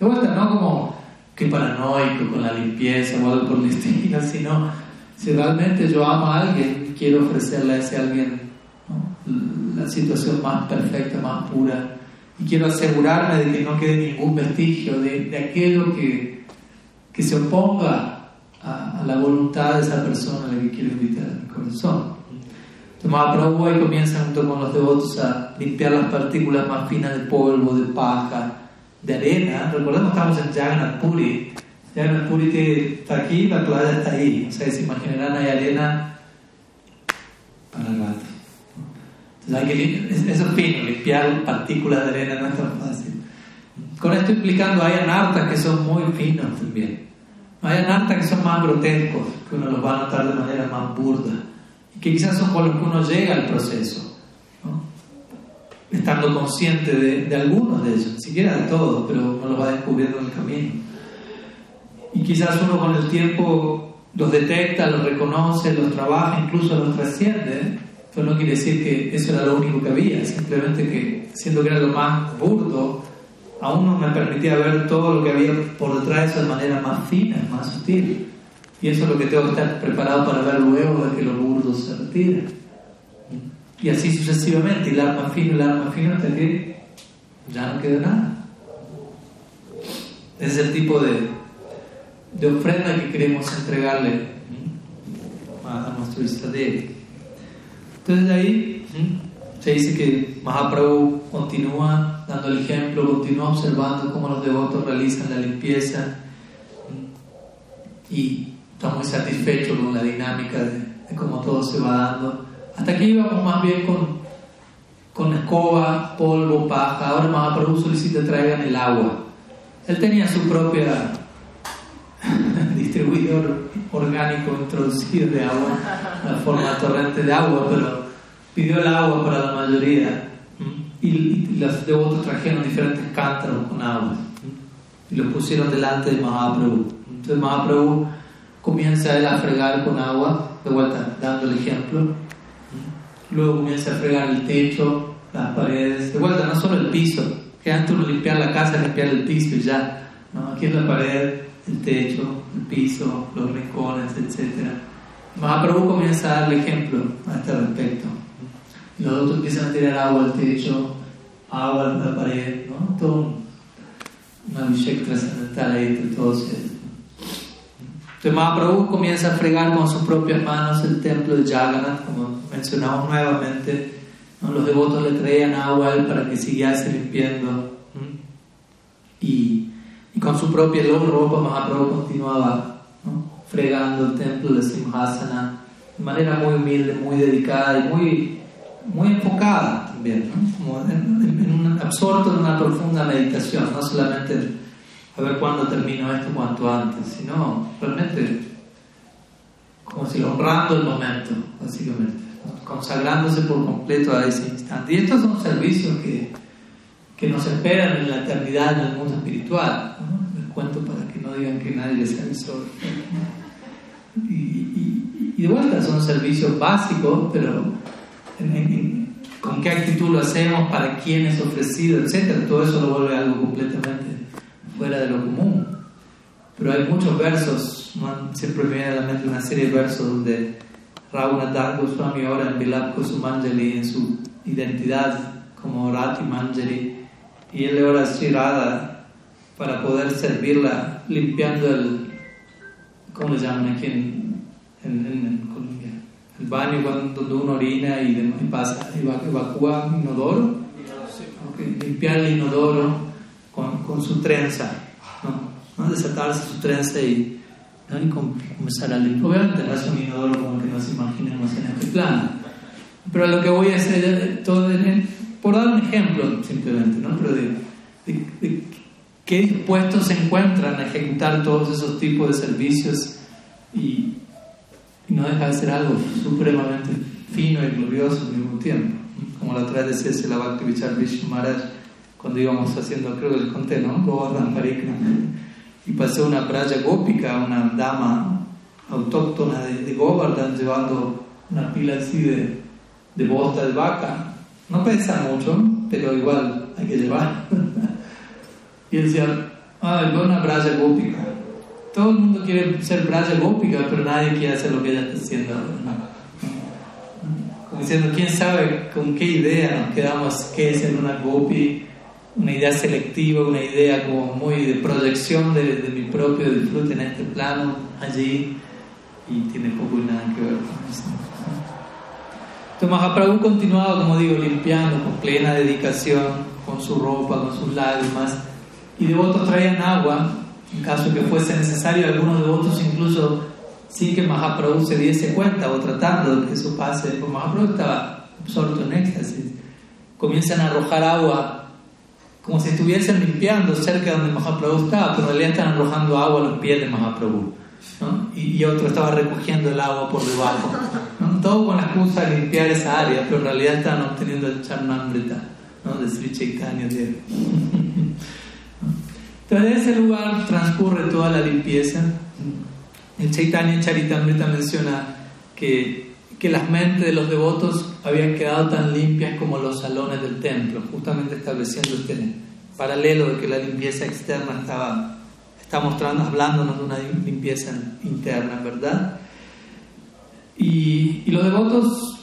De vuelta, no como que paranoico con la limpieza o algo por el estilo, sino si realmente yo amo a alguien, quiero ofrecerle a ese alguien la situación más perfecta, más pura y quiero asegurarme de que no quede ningún vestigio de, de aquello que, que se oponga a, la voluntad de esa persona a la que quiero invitar a mi corazón. Entonces Mahaprabhu ahí comienza junto con los devotos a limpiar las partículas más finas de polvo, de paja, de arena. Recordemos que estamos en Jagannath Puri. Jagannath Puri está aquí, la playa está ahí. O sea, se imaginarán, hay arena para rato eso es fino, limpiar partículas de arena no es tan fácil. Con esto implicando, hay anartas que son muy finos también. Hay anartas que son más grotescos, que uno los va a notar de manera más burda, que quizás son con los que uno llega al proceso, estando consciente de, algunos de ellos, ni siquiera de todos, pero uno los va descubriendo en el camino. y quizás uno con el tiempo los detecta, los reconoce, los trabaja, incluso los trasciende, pero no quiere decir que eso era lo único que había, simplemente que siendo que era lo más burdo, aún no me permitía ver todo lo que había por detrás de de manera más fina, más sutil. Y eso es lo que tengo que estar preparado para ver luego de que lo burdo se retire. Y así sucesivamente, el arma fino, el arma fino, hasta que ya no queda nada. Ese es el tipo de, de ofrenda que queremos entregarle a, nuestro Istadeva. Entonces de ahí se dice que Mahaprabhu continúa dando el ejemplo, continúa observando cómo los devotos realizan la limpieza y está muy satisfecho con la dinámica de, cómo todo se va dando. Hasta aquí íbamos más bien con, con escoba, polvo, paja. Ahora Mahaprabhu solicita traigan el agua. Él tenía su propia (laughs) distribuidor orgánico introducido de agua, la (laughs) forma torrente de agua, pero pidió el agua para la mayoría. Y, los devotos trajeron diferentes cántaros con agua y los pusieron delante de Mahaprabhu. Entonces Mahaprabhu comienza él a fregar con agua, de vuelta dando el ejemplo. Luego comienza a fregar el techo, las paredes, de vuelta no solo el piso, que antes uno limpiar la casa, limpiar el piso y ya. ¿no? Aquí es la pared, el techo, el piso, los rincones, etc. Mahaprabhu comienza a darle ejemplo a este respecto. Los otros empiezan a tirar agua al techo, agua a la pared, ¿no? Todo una Abhishek trascendental ahí entre todos ellos. Entonces Mahaprabhu comienza a fregar con sus propias manos el templo de Jagannath, como mencionamos nuevamente. Los devotos le traían agua a él para que siguiese limpiando. Y y con su propia ropa Mahaprabhu continuaba fregando el templo de Simhasana de manera muy humilde, muy dedicada y muy, muy enfocada también, como absorto en una profunda meditación, no solamente a ver cuándo termino esto cuanto antes, sino realmente como si honrando el momento, básicamente, consagrándose por completo a ese instante. Y estos son servicios que que nos esperan en la eternidad en el mundo espiritual. Les cuento para que no digan que nadie les avisó. Y, y, y de vuelta son servicios básicos, pero con qué actitud lo hacemos, para quién es ofrecido, etc. Todo eso lo vuelve algo completamente fuera de lo común. Pero hay muchos versos, siempre me viene a la mente una serie de versos donde Raghunath Goswami ora en Vilap Kusumanjali en su identidad como Rati Manjari y él le ora a para poder servirla limpiando el, ¿cómo le llaman aquí en, en, Colombia? El baño cuando uno orina y, de, pasa, evacúa inodoro, limpiar el inodoro con, con su trenza, ¿no? desatarse su trenza y, y comenzar a limpiar. Obviamente no es un inodoro como que nos imaginemos en este plano, pero lo que voy a hacer todo en por dar un ejemplo simplemente, ¿no? Pero de, qué dispuestos se encuentran a ejecutar todos esos tipos de servicios y, no deja de ser algo supremamente fino y glorioso al mismo tiempo. Como la otra vez decía la Bhakti Vichar Maharaj cuando íbamos haciendo, creo que les conté, ¿no? Govardhan Parikram. Y pasé una playa gópica, una dama autóctona de, de Govardhan llevando una pila así de, de bosta de vaca no pesa mucho, pero igual hay que llevar. (laughs) y decía, ah, una braya gópica. Todo el mundo quiere ser braya gópica, pero nadie quiere hacer lo que ella está haciendo. Como diciendo, quién sabe con qué idea nos quedamos, qué es ser una gopi, una idea selectiva, una idea como muy de proyección de, de mi propio disfrute en este plano, allí, y tiene poco y nada que ver con eso. Entonces Mahaprabhu continuaba, como digo, limpiando con plena dedicación, con su ropa, con sus lágrimas, y devotos traían agua, en caso que fuese necesario, algunos devotos incluso sin que Mahaprabhu se diese cuenta o tratando de que eso pase, pues Mahaprabhu estaba absorto en éxtasis. Comienzan a arrojar agua como si estuviesen limpiando cerca de donde Mahaprabhu estaba, pero en realidad están arrojando agua a los pies de Mahaprabhu. Y, otro estaba recogiendo el agua por debajo. Todo con la excusa de limpiar esa área, pero en realidad estaban obteniendo el Charnamrita ¿no? de Sri Chaitanya Entonces (laughs) Entonces, en ese lugar transcurre toda la limpieza. El Chaitanya Charitamrita menciona que, que las mentes de los devotos habían quedado tan limpias como los salones del templo, justamente estableciendo este paralelo de que la limpieza externa estaba está mostrando, hablándonos de una limpieza interna, ¿verdad? Y, y, los devotos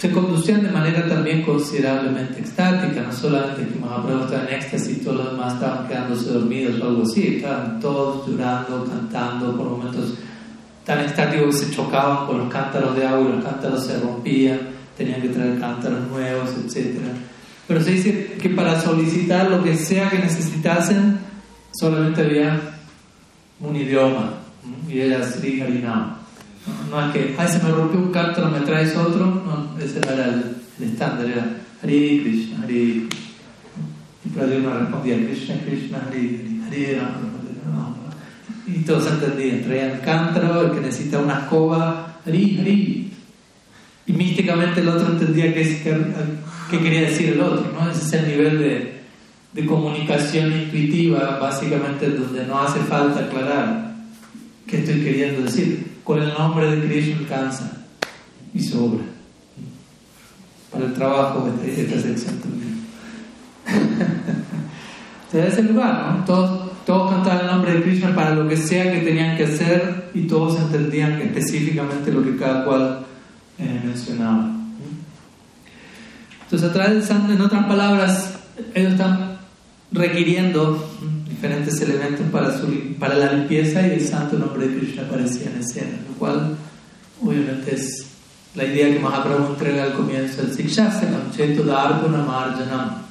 se conducían de manera también considerablemente extática, no solamente que Mahaprabhu estaba en éxtasis y todos los demás estaban quedándose dormidos o algo así, estaban todos llorando, cantando, por momentos tan estáticos que se chocaban con los cántaros de agua y los cántaros se rompían, tenían que traer cántaros nuevos, etc. Pero se dice que para solicitar lo que sea que necesitasen, solamente había un idioma, y era Sri Harinam. No, es que, ay, se me rompió un cántaro, me traes otro, no, ese era el, estándar, era Hare Krishna, Hare Krishna. Y Pradyumna respondía Krishna, Krishna, Hare Hare, Hare y todos entendían, traían cántaro, el que necesita una escoba, Hare Hare. Y místicamente el otro entendía qué, qué, quería decir el otro, ¿no? Ese es el nivel de, de comunicación intuitiva, básicamente donde no hace falta aclarar qué estoy queriendo decir. Con el nombre de Krishna alcanza y sobra. Para el trabajo de esta sección también. Entonces, ese lugar, ¿no? Todos, todos cantaban el nombre de Krishna para lo que sea que tenían que hacer y todos entendían específicamente lo que cada cual eh, mencionaba. Entonces, a través del santo, en otras palabras, ellos están requiriendo diferentes elementos para, su, para la limpieza y el santo nombre de Krishna aparecía en escena, lo cual obviamente es la idea que Mahaprabhu entrega al comienzo del Sikshastakam, Cheto Dharguna Marjanam.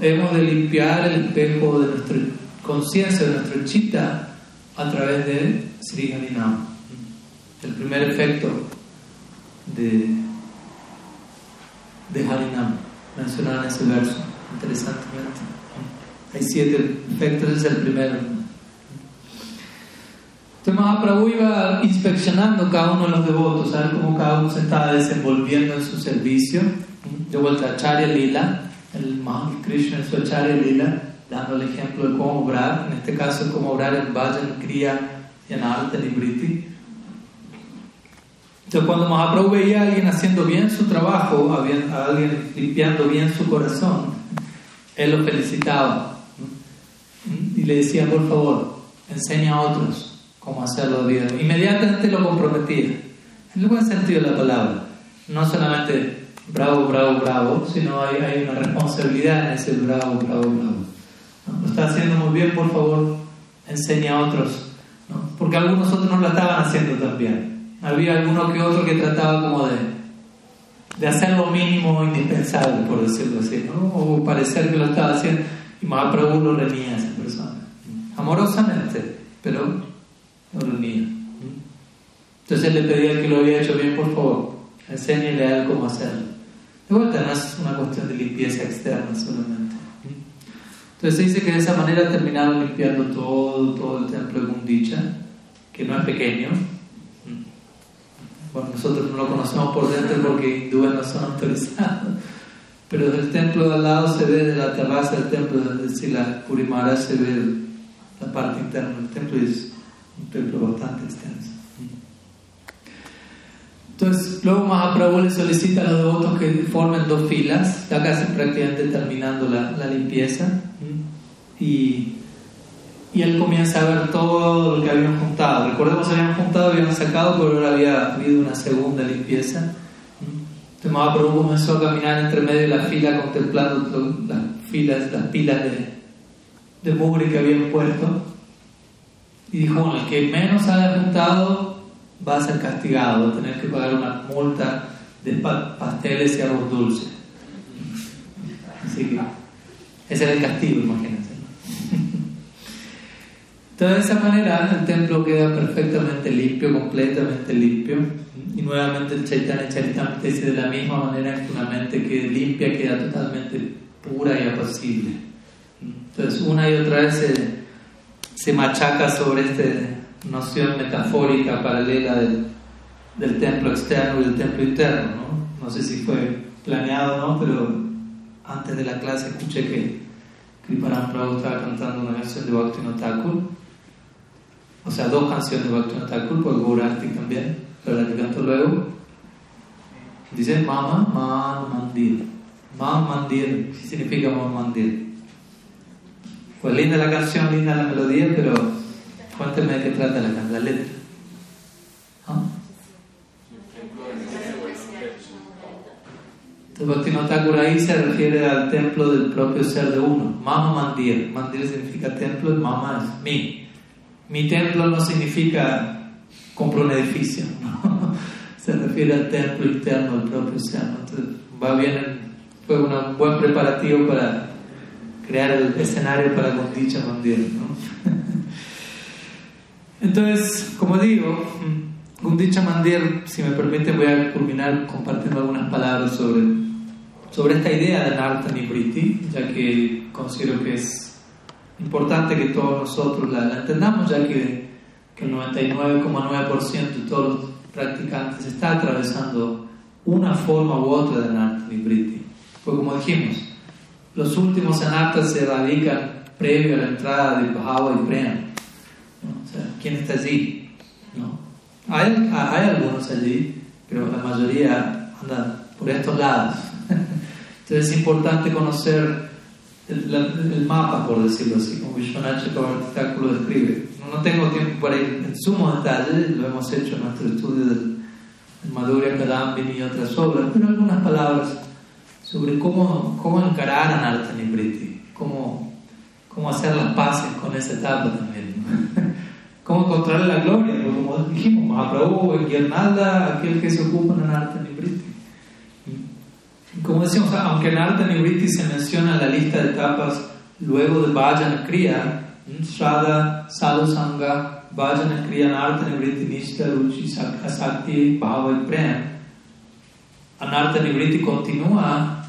Hemos de limpiar el espejo de nuestra conciencia, de nuestro chitta, a través de Sri Harinam. El primer efecto de, de Harinam, mencionado en ese verso interesantemente. Hay siete efectos, ese es el primero. Entonces Mahaprabhu iba inspeccionando cada uno de los devotos, ver cómo cada uno se estaba desenvolviendo en su servicio. De vuelta a Charya Lila, el Krishna en su Acharya Lila, dando el ejemplo de cómo obrar, en este caso cómo obrar en Vajan, Kriya y en Arta y Briti. Entonces, cuando Mahaprabhu veía a alguien haciendo bien su trabajo, a alguien limpiando bien su corazón, él lo felicitaba y le decía, por favor, enseña a otros cómo hacerlo bien. Inmediatamente lo comprometía, en el buen sentido de la palabra. No solamente bravo, bravo, bravo, sino hay, hay una responsabilidad en ese bravo, bravo, bravo. Lo está haciendo muy bien, por favor, enseña a otros. Porque algunos otros no lo estaban haciendo tan bien. Había alguno que otro que trataba como de de hacer lo mínimo indispensable, por decirlo así, ¿no? o parecer que lo estaba haciendo, y Mahaprabhu lo reñía a esa persona, amorosamente, pero lo reñía. Entonces le pedía que lo había hecho bien, por favor, enséñele a él cómo hacerlo. De vuelta, no es una cuestión de limpieza externa solamente. Entonces se dice que de esa manera terminaron limpiando todo, todo el templo de Gundicha, que no es pequeño, bueno, nosotros no lo conocemos por dentro porque hindúes no son autorizados, pero del templo de al lado se ve de la terraza del templo, de la Purimara se ve la parte interna del templo y es un templo bastante extenso. Entonces, luego Mahaprabhu le solicita a los devotos que formen dos filas, ya casi prácticamente terminando la, la limpieza, y y él comienza a ver todo lo que habían juntado. Recordemos habían juntado, habían sacado, pero ahora había habido una segunda limpieza. Entonces Mahaprabhu comenzó a caminar entre medio de la fila contemplando las filas, las pilas de, de mugre que habían puesto. Y dijo, bueno, el que menos haya juntado va a ser castigado, va a tener que pagar una multa de pasteles y arroz dulce. Así que ese era el castigo, imagínense. (laughs) Entonces, de esa manera, el templo queda perfectamente limpio, completamente limpio. Y nuevamente el Chaitanya Charitamrita dice de la misma manera que una mente que limpia queda totalmente pura y apacible. Entonces, una y otra vez se, se machaca sobre esta noción metafórica paralela del, del, templo externo y del templo interno. ¿no? no sé si fue planeado o no, pero antes de la clase escuché que Kriparam Prabhu estaba cantando una canción de Bhakti Thakur, o sea, dos canciones de Bhakti Thakur, por Gaurarti también, pero la que cantó luego, dice Mama Man Mandir. Man Mandir, ¿qué significa Man Mandir? Pues linda la canción, linda la melodía, pero cuénteme de qué trata la, la letra. ¿Ah? Entonces Bhaktivinoda ahí se refiere al templo del propio ser de uno. Mama Mandir. Mandir significa templo y Mama es mi. Mi templo no significa compro un edificio. (laughs) se refiere al templo interno del propio ser. Entonces va bien, fue un buen preparativo para crear el escenario para Gundicha Mandir. (laughs) Entonces, como digo, Gundicha Mandir, si me permite, voy a culminar compartiendo algunas palabras sobre sobre esta idea de Narta Nibriti, ya que considero que es importante que todos nosotros la, entendamos, ya que, el 99,9% de todos los practicantes está atravesando una forma u otra de Narta Nibriti. Pues como dijimos, los últimos anartas se radican previo a la entrada de Bhava y Prem. O sea, ¿quién está allí? ¿No? Hay, hay algunos allí, pero la mayoría anda por estos lados. (laughs) Entonces es importante conocer el, mapa, por decirlo así, como Vishwanath Chakravarti lo describe. No tengo tiempo para ir en sumo detalle, lo hemos hecho en nuestro estudio del, Madhurya Kadambini y otras obras, pero algunas palabras sobre cómo, cómo encarar a Narta Nibriti, cómo, cómo hacer las paces con esa etapa también. (laughs) cómo encontrar la gloria, como dijimos, Mahaprabhu, en Guirnalda, aquel que se ocupa en Narta Nibriti. Como decíamos, aunque en Arta Nivriti se menciona la lista de etapas luego de Vajana Kriya, Shraddha, Sadhu Sangha, Vajana Kriya, Anartha Nivriti, Nishta, Ruchi, Asakti, Bhava y Prem, Anartha Nivriti continúa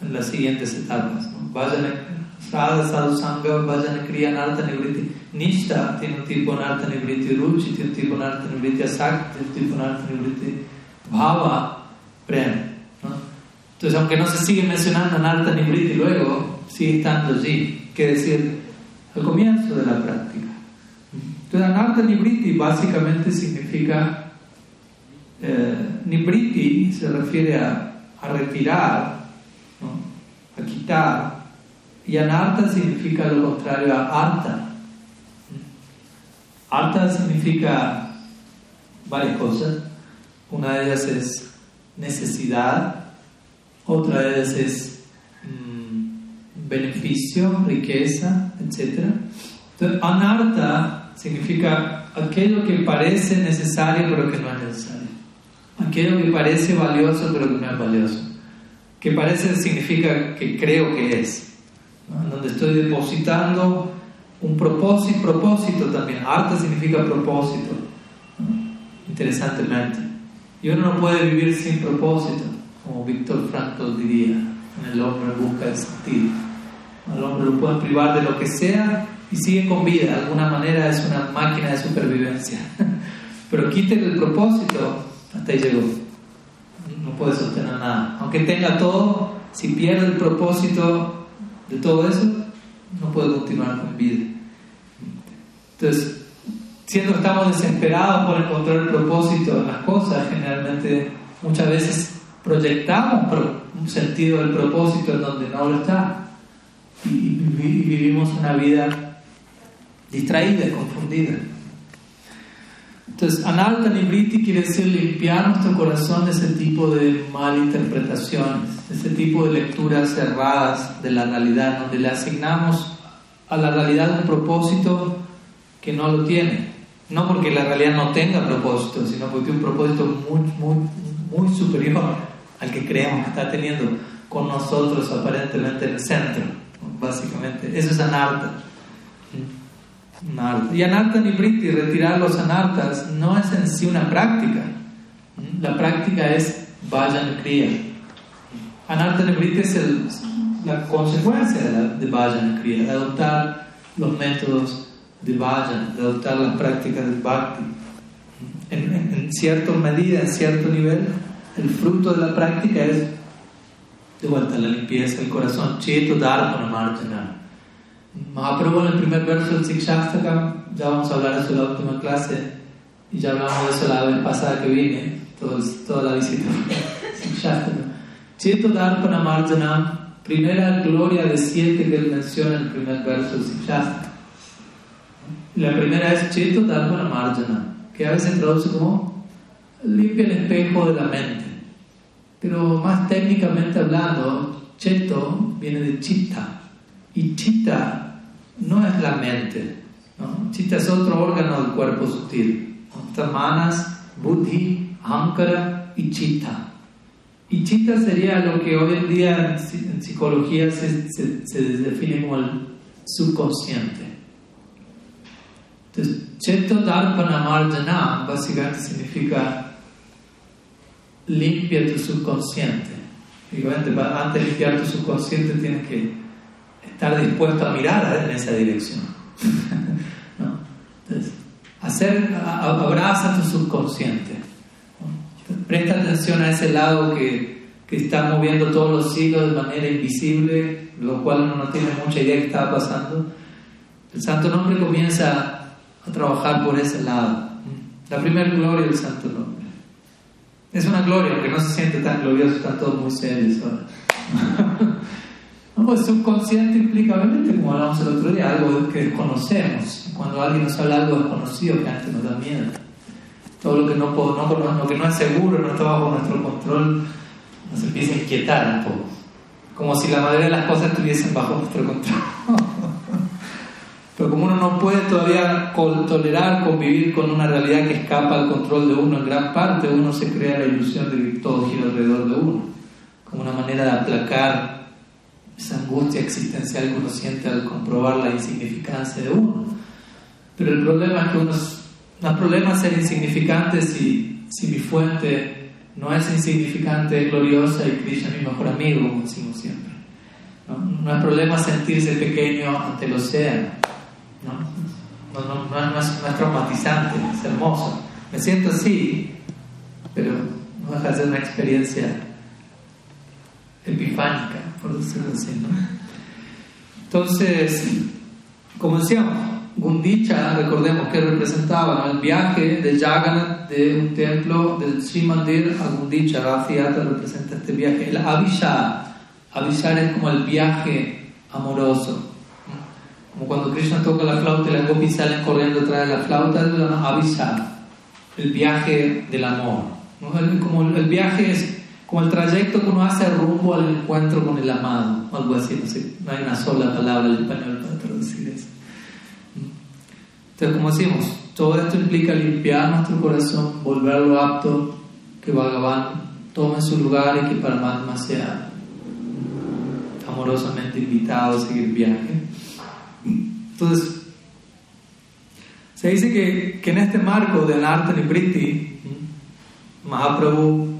en las siguientes etapas. ¿no? Vajana Shraddha, Sadhu Sangha, Vajana Kriya, Anartha Nivriti, Nishta tiene un tipo Anartha Nivriti, Ruchi tiene un tipo Anartha Nivriti, Asakti tiene un tipo Anartha Nivriti, Bhava, Prem. Entonces, aunque no se sigue mencionando en Alta Nibriti luego, sigue estando allí. ¿Qué decir? Al comienzo de la práctica. Entonces, Anarta Nibriti básicamente significa. Eh, nibriti se refiere a, retirar, a quitar. Y Anarta significa lo contrario a Arta. Arta significa varias cosas. Una de ellas es necesidad otra vez es mm, beneficio, riqueza, etc. Entonces, anarta significa aquello que parece necesario pero que no es necesario. Aquello que parece valioso pero que no es valioso. Que parece significa que creo que es. Donde estoy depositando un propósito, propósito también. Arta significa propósito. Interesantemente. Y uno no puede vivir sin propósito como Víctor Frankl diría, en el hombre busca el sentido. Al hombre lo pueden privar de lo que sea y sigue con vida, de alguna manera es una máquina de supervivencia. (laughs) Pero quítele el propósito, hasta ahí llegó. No puede sostener nada. Aunque tenga todo, si pierde el propósito de todo eso, no puede continuar con vida. Entonces, siendo estamos desesperados por encontrar el propósito en las cosas, generalmente muchas veces proyectamos un sentido del propósito en donde no lo está y, vivimos una vida distraída, confundida. Entonces, analta nibriti quiere decir limpiar nuestro corazón de ese tipo de malinterpretaciones, de ese tipo de lecturas cerradas de la realidad, donde le asignamos a la realidad un propósito que no lo tiene. No porque la realidad no tenga propósito, sino porque tiene un propósito muy, muy, muy superior al que creemos que está teniendo con nosotros aparentemente en el centro, básicamente. Eso es anarta. Y anarta ni briti, retirar los anartas, no es en sí una práctica. La práctica es vayan kriya. Anarta ni es la consecuencia de, de vayan kriya, de adoptar los métodos de vayan, de adoptar las prácticas del bhakti. En, cierta medida, en cierto nivel, el fruto de la práctica es de vuelta la limpieza del corazón, cheto dharma marjana, Mahaprabhu en el primer verso del Sikshastakam, ya vamos a hablar eso en la última clase, y ya hablamos de eso la vez pasada que vine, toda la visita Sikshastakam. Chito Darpana Marjana, primera gloria de siete que él menciona en el primer verso del Sikshastakam. La primera es Chito Darpana Marjana, que a veces traduce como limpia el espejo de la mente. Pero más técnicamente hablando, Cheto viene de Chitta. Y Chitta la mente. ¿no? Chitta es otro órgano del cuerpo sutil. Manas, Buddhi, Ankara y Chitta. Y Chitta sería lo que hoy en día en psicología se, define como el subconsciente. Entonces, Cheto Darpana básicamente significa limpia tu subconsciente. Obviamente, antes de limpiar tu subconsciente tienes que estar dispuesto a mirar en esa dirección. (laughs) ¿No? Entonces, hacer, abraza tu subconsciente. Presta atención a ese lado que, que está moviendo todos los hilos de manera invisible, lo cual uno no tiene mucha idea de qué está pasando. El Santo Nombre comienza a trabajar por ese lado. La primera gloria del Santo Nombre. Es una gloria, aunque no se siente tan glorioso, están todos muy serios ahora. (laughs) no, pues subconsciente implica, obviamente, como hablamos el otro día, algo que desconocemos. Cuando alguien nos habla algo desconocido, que antes nos da miedo. Todo lo que no, no, lo que no es seguro, no está bajo nuestro control, nos empieza a inquietar un poco. Como si la mayoría de las cosas estuviesen bajo nuestro control. (laughs) Pero como uno no puede todavía tolerar convivir con una realidad que escapa al control de uno en gran parte, uno se crea la ilusión de que todo gira alrededor de uno, como una manera de aplacar esa angustia existencial que uno siente al comprobar la insignificancia de uno. Pero el problema es que uno no es problema ser insignificante si, si mi fuente no es insignificante, es gloriosa y Krishna es mi mejor amigo, como decimos siempre. No, no es problema sentirse pequeño ante el océano ¿no? No, no, no, es, no, es, traumatizante, es hermoso. Me siento así, pero no deja de ser una experiencia epifánica, por decirlo así. ¿no? Entonces, como decíamos, Gundicha, recordemos que representaba el viaje de Jagannath de un templo del Srimandir a Gundicha, Rafiata representa este viaje. El Abhishar, Abhishar es como el viaje amoroso como cuando Krishna toca la flauta y las gopis salen corriendo detrás de la flauta, es avisa, el viaje del amor. Como el, viaje es como el trayecto que uno hace rumbo al encuentro con el amado, o algo así, no sé, no hay una sola palabra en español para traducir eso. Entonces, como decimos, todo esto implica limpiar nuestro corazón, volverlo apto, que Bhagavan tome su lugar y que Paramatma sea amorosamente invitado a seguir viaje. Entonces, se dice que, que en este marco del arte Nibriti, Mahaprabhu,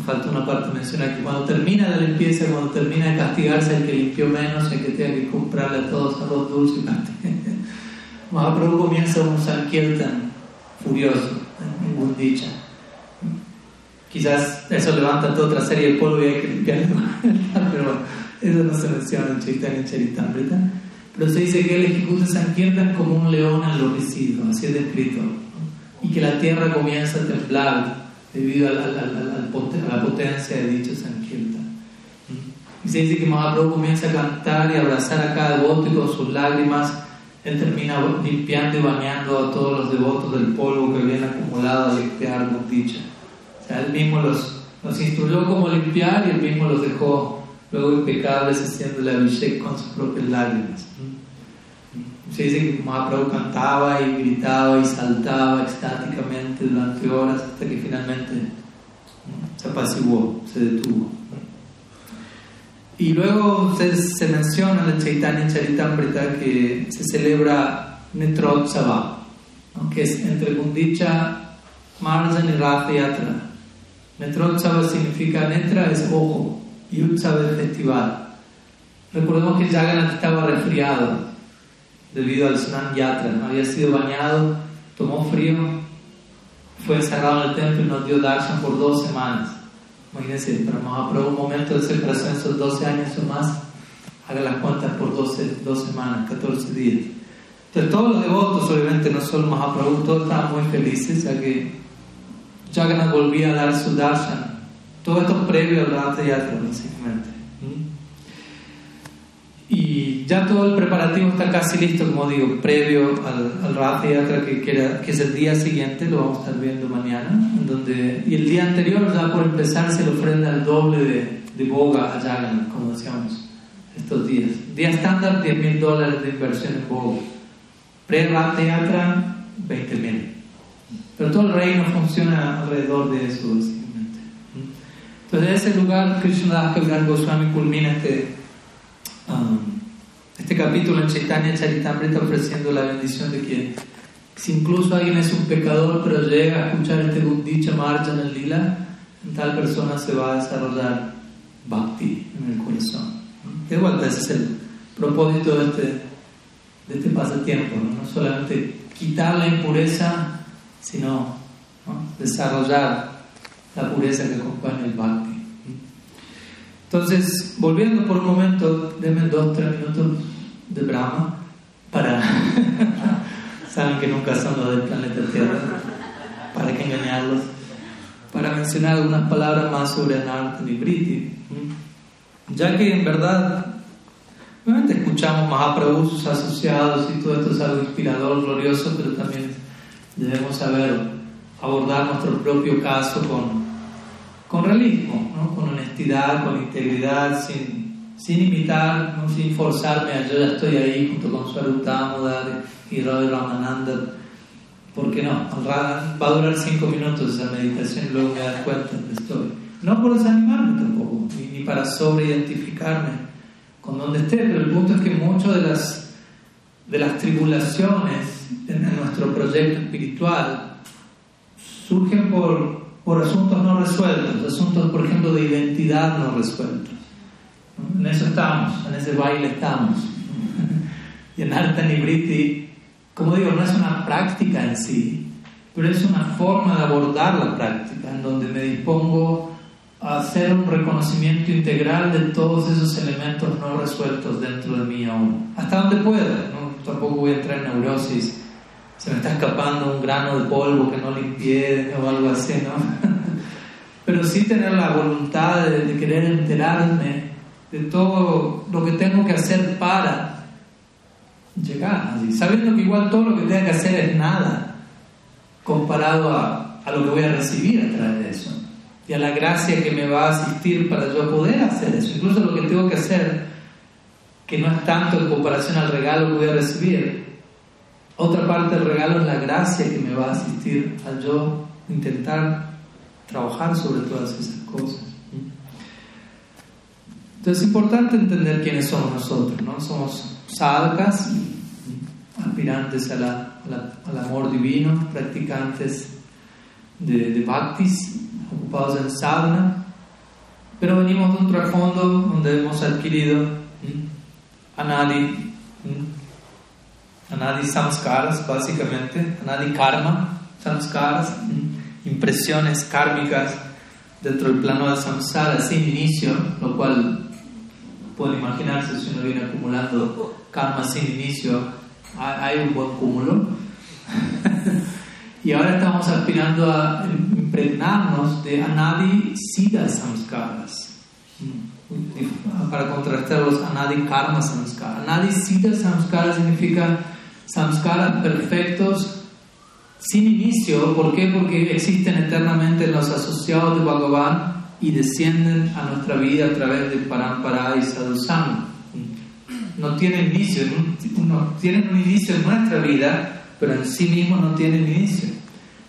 falta una parte menciona que cuando termina la limpieza, cuando termina de castigarse el que limpió menos, el que tenga que comprarle a todos arroz dulce y (laughs) Mahaprabhu comienza un sankirtan furioso, en Gundicha. Quizás eso levanta toda otra serie de polvo y hay que limpiarlo, (laughs) pero eso no se menciona en Chaitanya Charitamrita. Pero se dice que él ejecuta Sankirtan como un león enloquecido, así es descrito, y que la tierra comienza a temblar debido a la, potencia de dicho Sankirtan. Y se dice que Mahaprabhu comienza a cantar y abrazar a cada devoto y con sus lágrimas él termina limpiando y bañando a todos los devotos del polvo que habían acumulado al limpiar dicha. O sea, él mismo los, los instruyó cómo limpiar y él mismo los dejó luego impecables haciendo la Abhishek con sus propias lágrimas. Se dice que Mahaprabhu cantaba y gritaba y saltaba extáticamente durante horas hasta que finalmente se apaciguó, se detuvo. Y luego se, se menciona en el Chaitanya Charitamrita que se celebra Netrotsava, que es entre Gundicha, Marjan y Rath Yatra. Netrotsava significa Netra es ojo y Utsav el festival. Recordemos que Jagannath estaba resfriado debido al Snan Yatra, había sido bañado, tomó frío, fue encerrado en el templo y nos dio darshan por dos semanas. Imagínense, para Mahaprabhu un momento de separación, esos 12 años o más, haga las cuentas por por 12, dos semanas, 14 días. Entonces todos los devotos, obviamente no solo Mahaprabhu, todos estaban muy felices, ya que Jagannath volvía a dar su darshan. Todo esto previo al Ratha Yatra, básicamente. Y ya todo el preparativo está casi listo, como digo, previo al, al Ratha Yatra, que, que, es el día siguiente, lo vamos a estar viendo mañana. En donde, y el día anterior, ya por empezar, se le ofrenda el doble de, de boga a Jagannath, como decíamos, estos días. Día estándar, 10 mil dólares de inversión en boga. Pre-Ratha Yatra, 20 mil. Pero todo el reino funciona alrededor de eso, básicamente. Entonces, en ese lugar, Krishna Das Goswami culmina este Este capítulo en Chaitanya Charitamrita ofreciendo la bendición de que si incluso alguien es un pecador pero llega a escuchar este en el Lila, tal persona se va a desarrollar Bhakti en el corazón. De vuelta, ese es el propósito de este, de este pasatiempo, ¿no? solamente quitar la impureza, sino desarrollar la pureza que acompaña el Bhakti. Entonces, volviendo por un momento, denme dos, tres minutos de Brahma para. (laughs) Saben que nunca son los del planeta Tierra, para que engañarlos. Para mencionar algunas palabras más sobre Anartha y Briti. Ya que en verdad, obviamente escuchamos Mahaprabhu, sus asociados y todo esto es algo inspirador, glorioso, pero también debemos saber abordar nuestro propio caso con con realismo, ¿no? con honestidad, con integridad, sin, sin imitar, ¿no? sin forzarme a yo ya estoy ahí junto con Swarutamudar y Radha Ramananda. Porque no, va a durar cinco minutos esa meditación y luego me das cuenta que estoy. No por desanimarme tampoco, ni, ni para sobreidentificarme con donde esté, pero el punto es que muchas de las, de las tribulaciones en nuestro proyecto espiritual surgen por por asuntos no resueltos, asuntos, por ejemplo, de identidad no resueltos. En eso estamos, en ese baile estamos. (laughs) y en Arta Nibriti, como digo, no es una práctica en sí, pero es una forma de abordar la práctica, en donde me dispongo a hacer un reconocimiento integral de todos esos elementos no resueltos dentro de mí aún, hasta donde pueda. ¿no? Tampoco voy a entrar en neurosis se me está escapando un grano de polvo que no limpié o algo así, ¿no? (laughs) Pero sí tener la voluntad de, querer enterarme de todo lo que tengo que hacer para llegar allí, sabiendo que igual todo lo que tenga que hacer es nada comparado a, a lo que voy a recibir a través de eso y a la gracia que me va a asistir para yo poder hacer eso. Incluso lo que tengo que hacer, que no es tanto en comparación al regalo que voy a recibir, otra parte del regalo es la gracia que me va a asistir a yo intentar trabajar sobre todas esas cosas. Entonces es importante entender quiénes somos nosotros, ¿no? Somos sadhakas, aspirantes a la, al amor divino, practicantes de, de bhaktis, ocupados en sadhana, pero venimos de un trasfondo donde hemos adquirido anadi, Anadi samskaras, básicamente, Anadi karma, samskaras, impresiones kármicas dentro del plano de samsara sin inicio, lo cual pueden imaginarse si uno viene acumulando karma sin inicio, hay un buen cúmulo. (laughs) y ahora estamos aspirando a impregnarnos de anadi siddha samskaras para contrastar los anadi karma samskaras. Anadi siddha samskaras significa samskaras perfectos sin inicio. ¿Por qué? Porque existen eternamente los asociados de Bhagavan y descienden a nuestra vida a través de Parampara y Sadhusam. No tienen inicio, no, tienen un inicio en nuestra vida, pero en sí mismos no tienen inicio.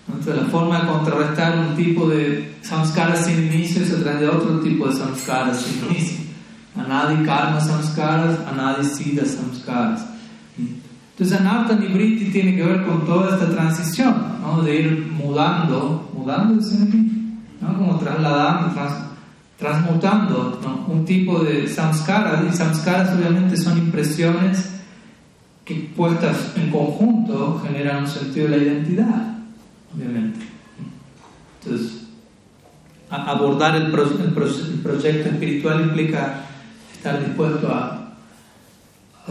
Entonces, la forma de contrarrestar un tipo de samskaras sin inicio a través de otro tipo de samskaras sin inicio. Anadi karma samskaras, anadi siddha samskaras. Entonces, Anarta Nibriti tiene que ver con toda esta transición, ¿no? de ir mudando, mudando, ¿no? como trasladando, transmutando un tipo de samskaras, y samskaras obviamente son impresiones que puestas en conjunto generan un sentido de la identidad, obviamente. Entonces, abordar el, el proyecto espiritual implica estar dispuesto a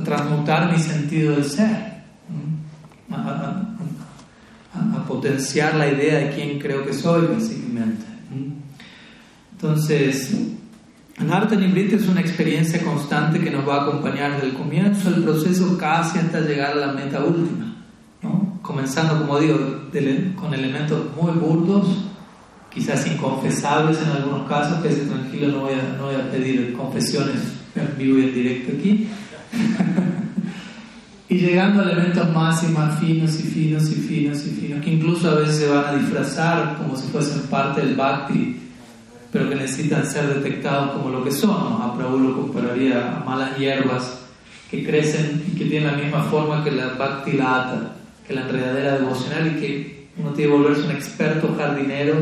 transmutar mi sentido del ser, a, potenciar la idea de quién creo que soy, básicamente. Entonces, Anarta Nibriti es una experiencia constante que nos va a acompañar desde el comienzo del proceso casi hasta llegar a la meta última. ¿no? Comenzando, como digo, con elementos muy burdos, quizás inconfesables en algunos casos, que tranquilo, no voy, a, no voy a pedir confesiones en vivo y en directo aquí. Y llegando a elementos más y más finos y finos y finos y finos, que incluso a veces se van a disfrazar como si fuesen parte del bhakti pero que necesitan ser detectados como lo que son. A Prabhu lo compararía a malas hierbas que crecen y que tienen la misma forma que la bhakti que la enredadera devocional y que uno tiene que volverse un experto jardinero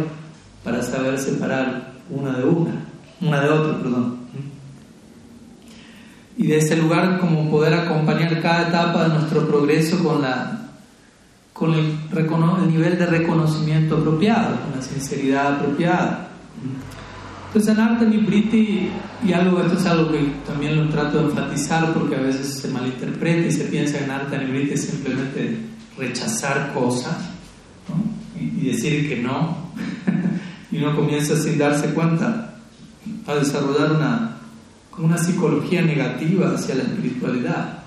para saber separar una de una, una de otra, perdón. Y de ese lugar como poder acompañar cada etapa de nuestro progreso con la con el, el nivel de reconocimiento apropiado, con la sinceridad apropiada. Entonces en Arte Nibriti, y algo, esto es algo que también lo trato de enfatizar porque a veces se malinterpreta y se piensa que en Arte Nibriti es simplemente rechazar cosas y, decir que no, (laughs) y uno comienza sin darse cuenta a desarrollar una, una psicología negativa hacia la espiritualidad.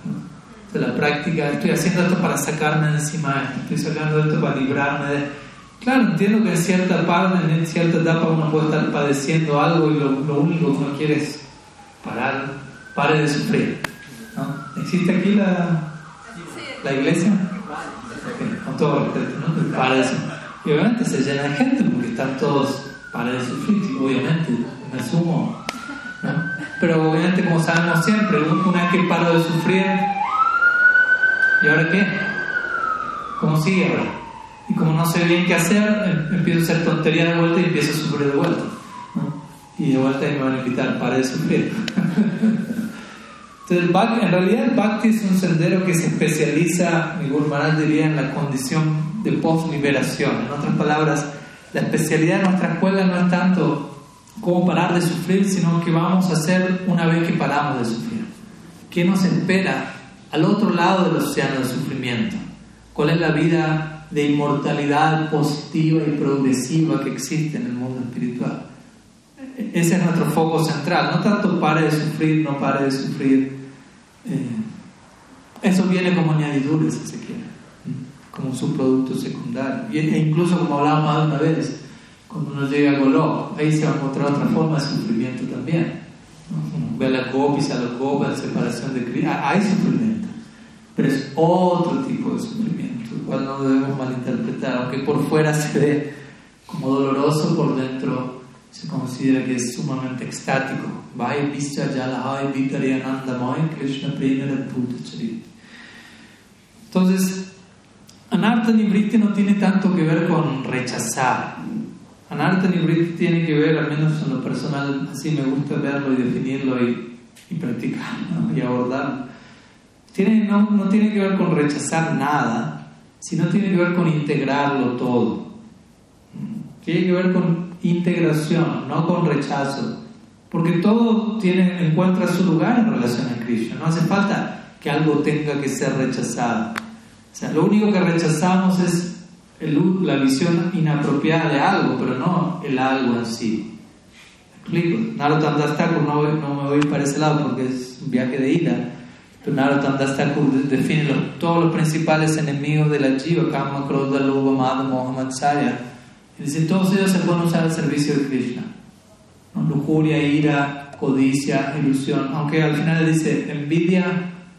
De la práctica, estoy haciendo esto para sacarme de encima, estoy sacando esto para librarme de Claro, entiendo que en cierta parte, en cierta etapa uno puede estar padeciendo algo y lo, único que uno quiere es parar, pare de sufrir. ¿no? ¿Existe aquí la, la iglesia? con todo respeto, ¿no? Pare de sufrir. Y obviamente se llena de gente porque están todos para de sufrir, obviamente, me asumo. Pero obviamente, como sabemos siempre, una vez que paro de sufrir, ¿y ahora qué? ¿Cómo sigue ahora? Y como no sé bien qué hacer, em, empiezo a hacer tontería de vuelta y empiezo a sufrir de vuelta. Y de vuelta me van a invitar, para de sufrir. (laughs) Entonces, en realidad el Bhakti es un sendero que se especializa, mi Gurmaran diría, en la condición de post-liberación. En otras palabras, la especialidad de nuestra escuela no es tanto cómo parar de sufrir, sino qué vamos a hacer una vez que paramos de sufrir. ¿Qué nos espera al otro lado del océano de sufrimiento? ¿Cuál es la vida de inmortalidad positiva y progresiva que existe en el mundo espiritual. Ese es nuestro foco central, no tanto pare de sufrir, no pare de sufrir. Eh, eso viene como añadidura, si se quiere, como subproducto secundario. E incluso, como hablábamos una vez, cuando uno llega a Golok, ahí se va a encontrar otra forma de sufrimiento también. Ve a la gopis, a los gopis, la separación de Cristo, hay sufrimiento, pero es otro tipo de sufrimiento cual no debemos malinterpretar, aunque por fuera se ve como doloroso, por dentro se considera que es sumamente extático. Entonces, Anartha Nibritti no tiene tanto que ver con rechazar. Anartha Nibritti tiene que ver, al menos en lo personal, así me gusta verlo y definirlo y, y practicarlo y abordarlo. Tiene, no, no tiene que ver con rechazar nada, sino tiene que ver con integrarlo todo. Tiene que ver con integración, no con rechazo. Porque todo tiene, encuentra su lugar en relación a Krishna. No hace falta que algo tenga que ser rechazado. O sea, lo único que rechazamos es la visión inapropiada de algo, pero no el algo en sí. ¿Me explico? Narottam no, no me voy para ese lado porque es un viaje de ida Narottam Das define todos los principales enemigos de la jiva, Kama, Krodha, Loba, Mada, Mohammed, Saya. Y dice, todos ellos se pueden usar al servicio de Krishna. Lujuria, ira, codicia, ilusión. Aunque al final dice, envidia,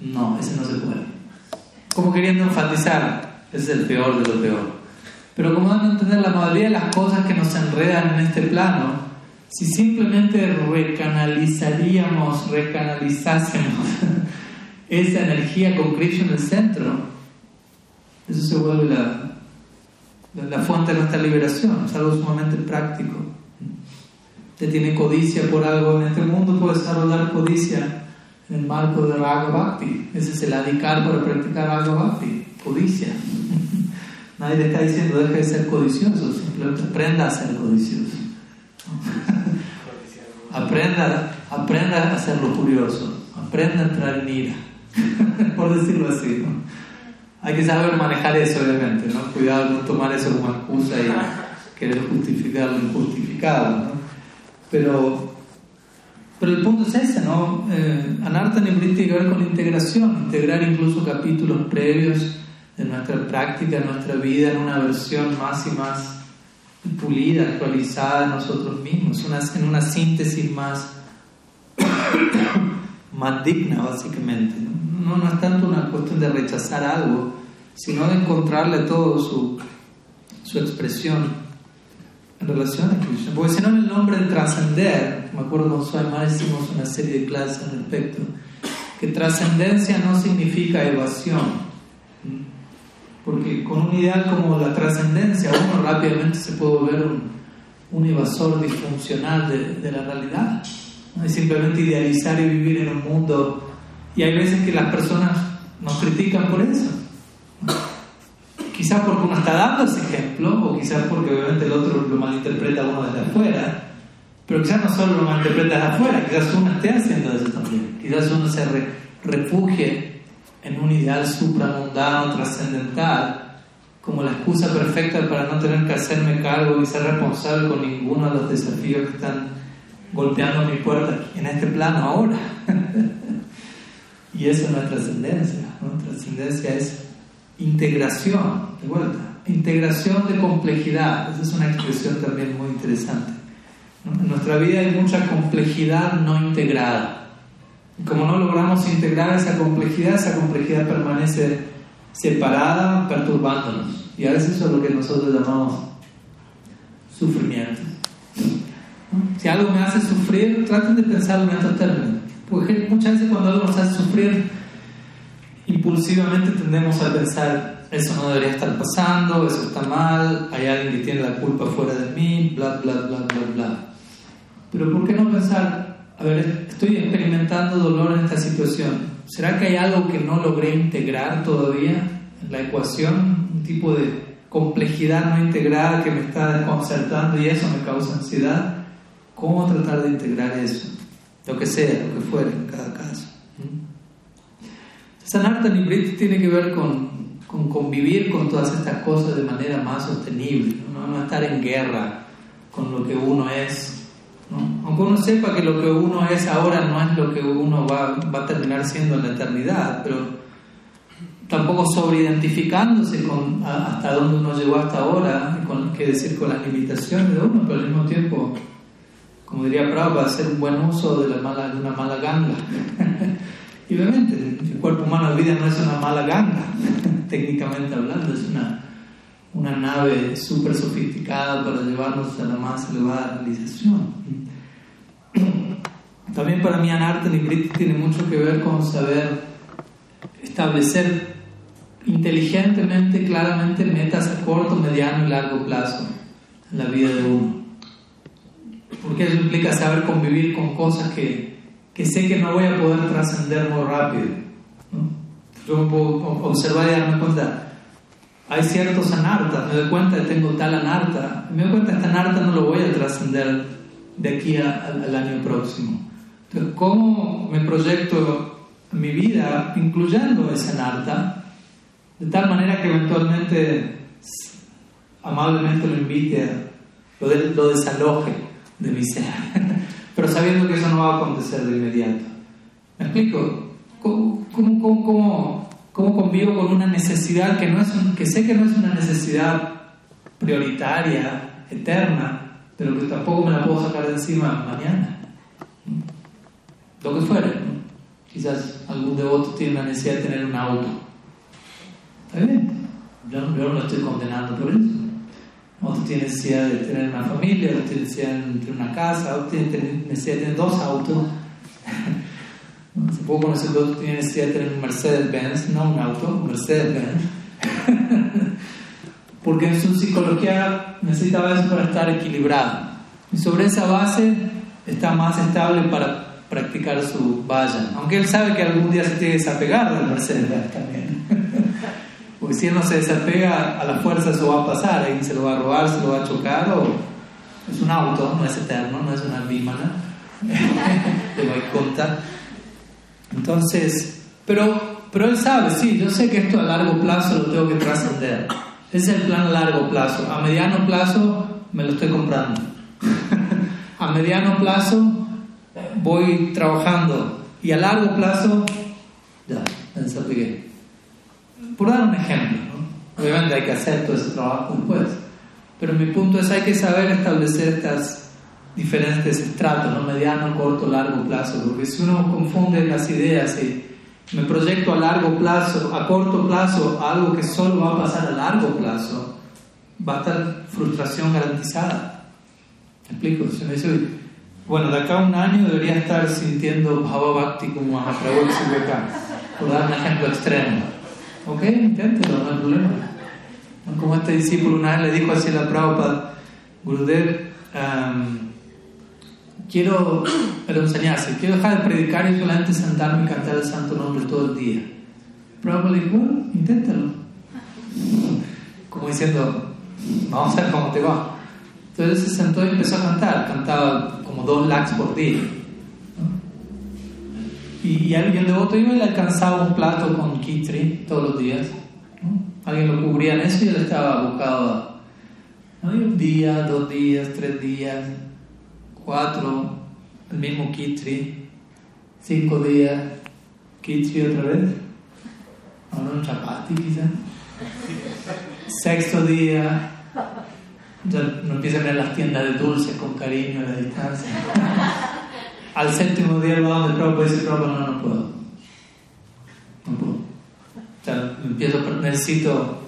no, ese no se puede. Como queriendo enfatizar, ese es el peor de lo peor. Pero como dando a entender la mayoría de las cosas que nos enredan en este plano, si simplemente recanalizaríamos, recanalizásemos (laughs) esa energía con Krishna en el centro, eso se vuelve la, la, fuente de nuestra liberación, es algo sumamente práctico. Te tiene codicia por algo en este mundo, puedes desarrollar codicia en el marco de Raga Bhakti. Ese es el adicar para practicar Raga Bhakti, codicia. Nadie te está diciendo deja de ser codicioso, simplemente aprenda a ser codicioso. aprenda, aprenda a ser curioso aprenda a entrar en ira. (laughs) por decirlo así. ¿no? Hay que saber manejar eso, obviamente, ¿no? Cuidado no tomar eso como excusa y querer justificar lo injustificado, ¿no? Pero, pero el punto es ese, ¿no? Eh, Anartha tiene que ver con integración, integrar incluso capítulos previos de nuestra práctica, de nuestra vida, en una versión más y más pulida, actualizada de nosotros mismos, en una síntesis más, (coughs) más digna, básicamente. ¿no? Es tanto una cuestión de rechazar algo, sino de encontrarle todo su, su expresión en relación a Krishna. Porque si no, el nombre de trascender, me acuerdo con Swami hicimos una serie de clases al respecto, que trascendencia no significa evasión porque con un ideal como la trascendencia uno rápidamente se puede volver un, un evasor disfuncional de, de, la realidad. ¿no? Es simplemente idealizar y vivir en un mundo. Y hay veces que las personas nos critican por eso. Quizás porque uno está dando ese ejemplo, o quizás porque obviamente el otro lo malinterpreta uno desde afuera. Pero quizás no solo lo malinterpreta desde afuera, quizás uno esté haciendo eso también. Quizás uno se re, refugie en un ideal supramundano, trascendental, como la excusa perfecta para no tener que hacerme cargo y ser responsable con ninguno de los desafíos que están golpeando mi puerta en este plano ahora. (laughs) y eso no es trascendencia. ¿no? Trascendencia es integración, de vuelta, integración de complejidad. Esa es una expresión también muy interesante. En nuestra vida hay mucha complejidad no integrada. Como no logramos integrar esa complejidad, esa complejidad permanece separada, perturbándonos. Y a veces eso es lo que nosotros llamamos sufrimiento. Si algo me hace sufrir, traten de pensarlo en estos términos. Porque muchas veces cuando algo nos hace sufrir, impulsivamente tendemos a pensar, eso no debería estar pasando, eso está mal, hay alguien que tiene la culpa fuera de mí, bla, bla, bla, bla, bla. Pero ¿por qué no pensar, a ver, estoy experimentando dolor en esta situación. ¿Será que hay algo que no logré integrar todavía en la ecuación? Un tipo de complejidad no integrada que me está desconcertando y eso me causa ansiedad. ¿Cómo tratar de integrar eso? Lo que sea, lo que fuera en cada caso. Sanarta Nibriti tiene que ver con, con, convivir con todas estas cosas de manera más sostenible, ¿no? no estar en guerra con lo que uno es aunque uno sepa que lo que uno es ahora no es lo que uno va, va a terminar siendo en la eternidad, pero tampoco sobreidentificándose con hasta dónde uno llegó hasta ahora, con, qué decir con las limitaciones de uno, pero al mismo tiempo, como diría Prabhupada, hacer un buen uso de, la mala, de una mala ganga. (laughs) y obviamente, el cuerpo humano de vida no es una mala ganga, (laughs) técnicamente hablando, es una una nave súper sofisticada para llevarnos a la más elevada realización. También para mí Nibriti tiene mucho que ver con saber establecer inteligentemente, claramente, metas a corto, mediano y largo plazo en la vida de uno. Porque eso implica saber convivir con cosas que, que sé que no voy a poder trascender muy rápido. ¿no? Yo puedo observar y darme cuenta, hay ciertos anartas, me doy cuenta que tengo tal anarta, me doy cuenta que esta anarta no lo voy a trascender de aquí al año próximo. Entonces, ¿cómo me proyecto mi vida incluyendo esa anarta? De tal manera que eventualmente amablemente lo invite, a, lo, lo desaloje de mi ser, (laughs) pero sabiendo que eso no va a acontecer de inmediato. ¿Me explico? ¿Cómo, cómo, cómo ¿Cómo convivo con una necesidad que, no es que sé que no es una necesidad prioritaria, eterna, pero que tampoco me la puedo sacar de encima mañana? Lo que fuera. Quizás algún devoto tiene la necesidad de tener un auto. Está bien. Yo, no lo estoy condenando por eso. Otro tiene necesidad de tener una familia, otro tiene necesidad de tener una casa, otro tiene necesidad de tener dos autos. (laughs) Que nosotros tiene necesidad de tener un Mercedes-Benz, no un auto, un Mercedes-Benz. (laughs) Porque en su psicología necesitaba eso para estar equilibrado. Y sobre esa base está más estable para practicar su vaya. Aunque él sabe que algún día se tiene que desapegar del Mercedes-Benz también. (laughs) Porque si él no se desapega, a la fuerza eso va a pasar. Ahí se lo va a robar, se lo va a chocar. O es un auto, no es eterno, no es una bímana. de Vaikunta. Entonces, Pero, pero él sabe, sí, yo sé que esto a largo plazo lo tengo que trascender. Ese es el plan a largo plazo. A mediano plazo me lo estoy comprando. (laughs) a mediano plazo voy trabajando. Y a largo plazo, ya, desapegué. Por dar un ejemplo, ¿no? obviamente hay que hacer todo ese trabajo después. Pero mi punto es hay que saber establecer estas diferentes estratos, ¿no? mediano, corto, largo plazo, porque si uno confunde las ideas y me proyecto a largo plazo, a corto plazo, algo que solo va a pasar a largo plazo, va a estar frustración garantizada. ¿Me explico? Si me dice, bueno, de acá a un año debería estar sintiendo Bhava como Mahaprabhu por dar un ejemplo extremo. Ok, inténtelo, no hay problema. Como este discípulo una vez le dijo así a la Prabhupada, Gurudev, um, quiero, (clears throat) enseñarse, quiero dejar de predicar y solamente sentarme y cantar el santo nombre todo el día. Prabhupada dijo, bueno, inténtalo. Como diciendo, vamos a ver cómo te va. Entonces se sentó y empezó a cantar, cantaba como dos lakhs por día. Y, y, alguien devoto iba y le alcanzaba un plato con kitri todos los días. Alguien lo cubría en eso y él estaba buscado un día, dos días, tres días, cuatro, el mismo kitri, cinco días, kitri otra vez, ahora un chapati quizás. Sexto día, ya no empieza a ver las tiendas de dulces con cariño a la distancia. Al séptimo día va donde el propio dice, no, no puedo. No puedo. O sea, empiezo, necesito,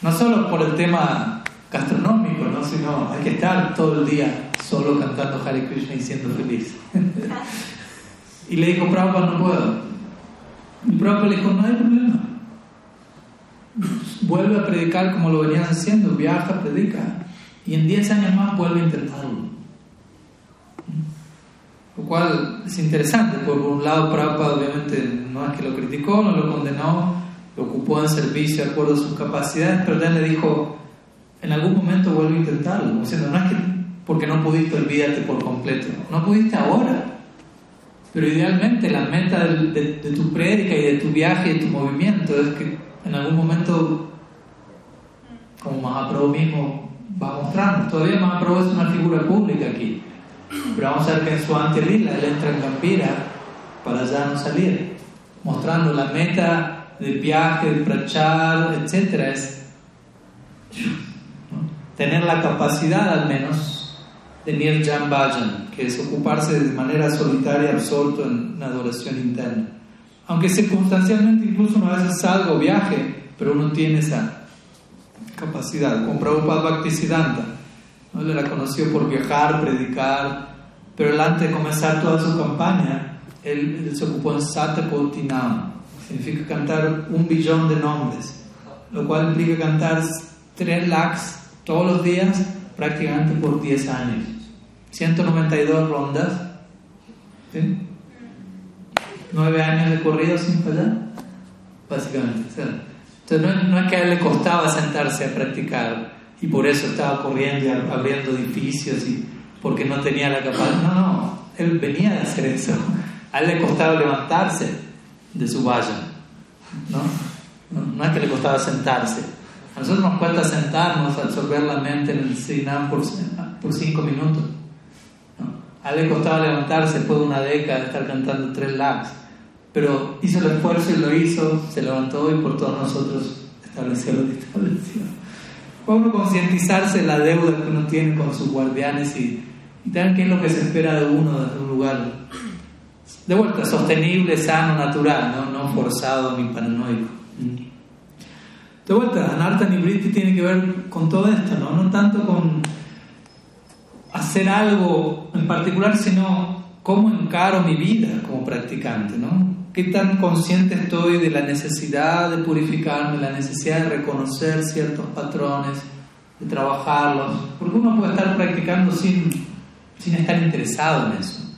no solo por el tema gastronómico, ¿no? sino hay que estar todo el día solo cantando Hare Krishna y siendo feliz. y le dijo, Prabhupada, no puedo. Y Prabhupada le dijo, no hay problema. Vuelve a predicar como lo venías haciendo, viaja, predica. Y en 10 años más vuelve a intentarlo. Lo cual es interesante, por un lado Prabhupada obviamente no es que lo criticó, no lo condenó, lo ocupó en servicio de acuerdo a sus capacidades, pero él le dijo, en algún momento vuelve a intentarlo, diciendo, no es que porque no pudiste olvidarte por completo, no pudiste ahora, pero idealmente la meta de, de tu prédica y de tu viaje y de tu movimiento es que en algún momento, como Mahaprabhu mismo va mostrando, todavía Mahaprabhu es una figura pública aquí, pero vamos a ver que en su antelila él entra en Gambira para ya no salir, mostrando la meta del viaje, del prachar, etc. Es tener la capacidad al menos de Nirjan Bhajan, que es ocuparse de manera solitaria, absorto en una adoración interna. Aunque circunstancialmente incluso una vez salga o viaje, pero uno tiene esa capacidad. Con Prabhupada Bhaktisiddhanta, ¿no? le la conoció por viajar, predicar, pero antes de comenzar toda su campaña, él, se ocupó en Satakotinam, significa cantar un billón de nombres, lo cual implica cantar tres lakhs todos los días prácticamente por 10 años. 192 rondas, ¿sí? 9 años de corrido sin fallar, básicamente. entonces no, es que a él le costaba sentarse a practicar y por eso estaba corriendo y abriendo edificios y porque no tenía la capacidad. No, no, él venía de hacer eso. A él le costaba levantarse de su valla. ¿no? No, es que le costaba sentarse. A nosotros nos cuesta sentarnos, absorber la mente en el Sinam por, por cinco minutos. A él le costaba levantarse después de una década de estar cantando tres lags. Pero hizo el esfuerzo y lo hizo, se levantó y por todos nosotros estableció lo que estableció. Puede concientizarse la deuda que uno tiene con sus guardianes y, y tener qué es lo que se espera de uno desde un lugar de vuelta, sostenible, sano, natural, no, no forzado ni paranoico. De vuelta, Anarta Nibriti tiene que ver con todo esto, ¿no? no tanto con hacer algo en particular, sino cómo encaro mi vida como practicante, ¿no? ¿Qué tan consciente estoy de la necesidad de purificarme, la necesidad de reconocer ciertos patrones, de trabajarlos? Porque uno puede estar practicando sin, sin estar interesado en eso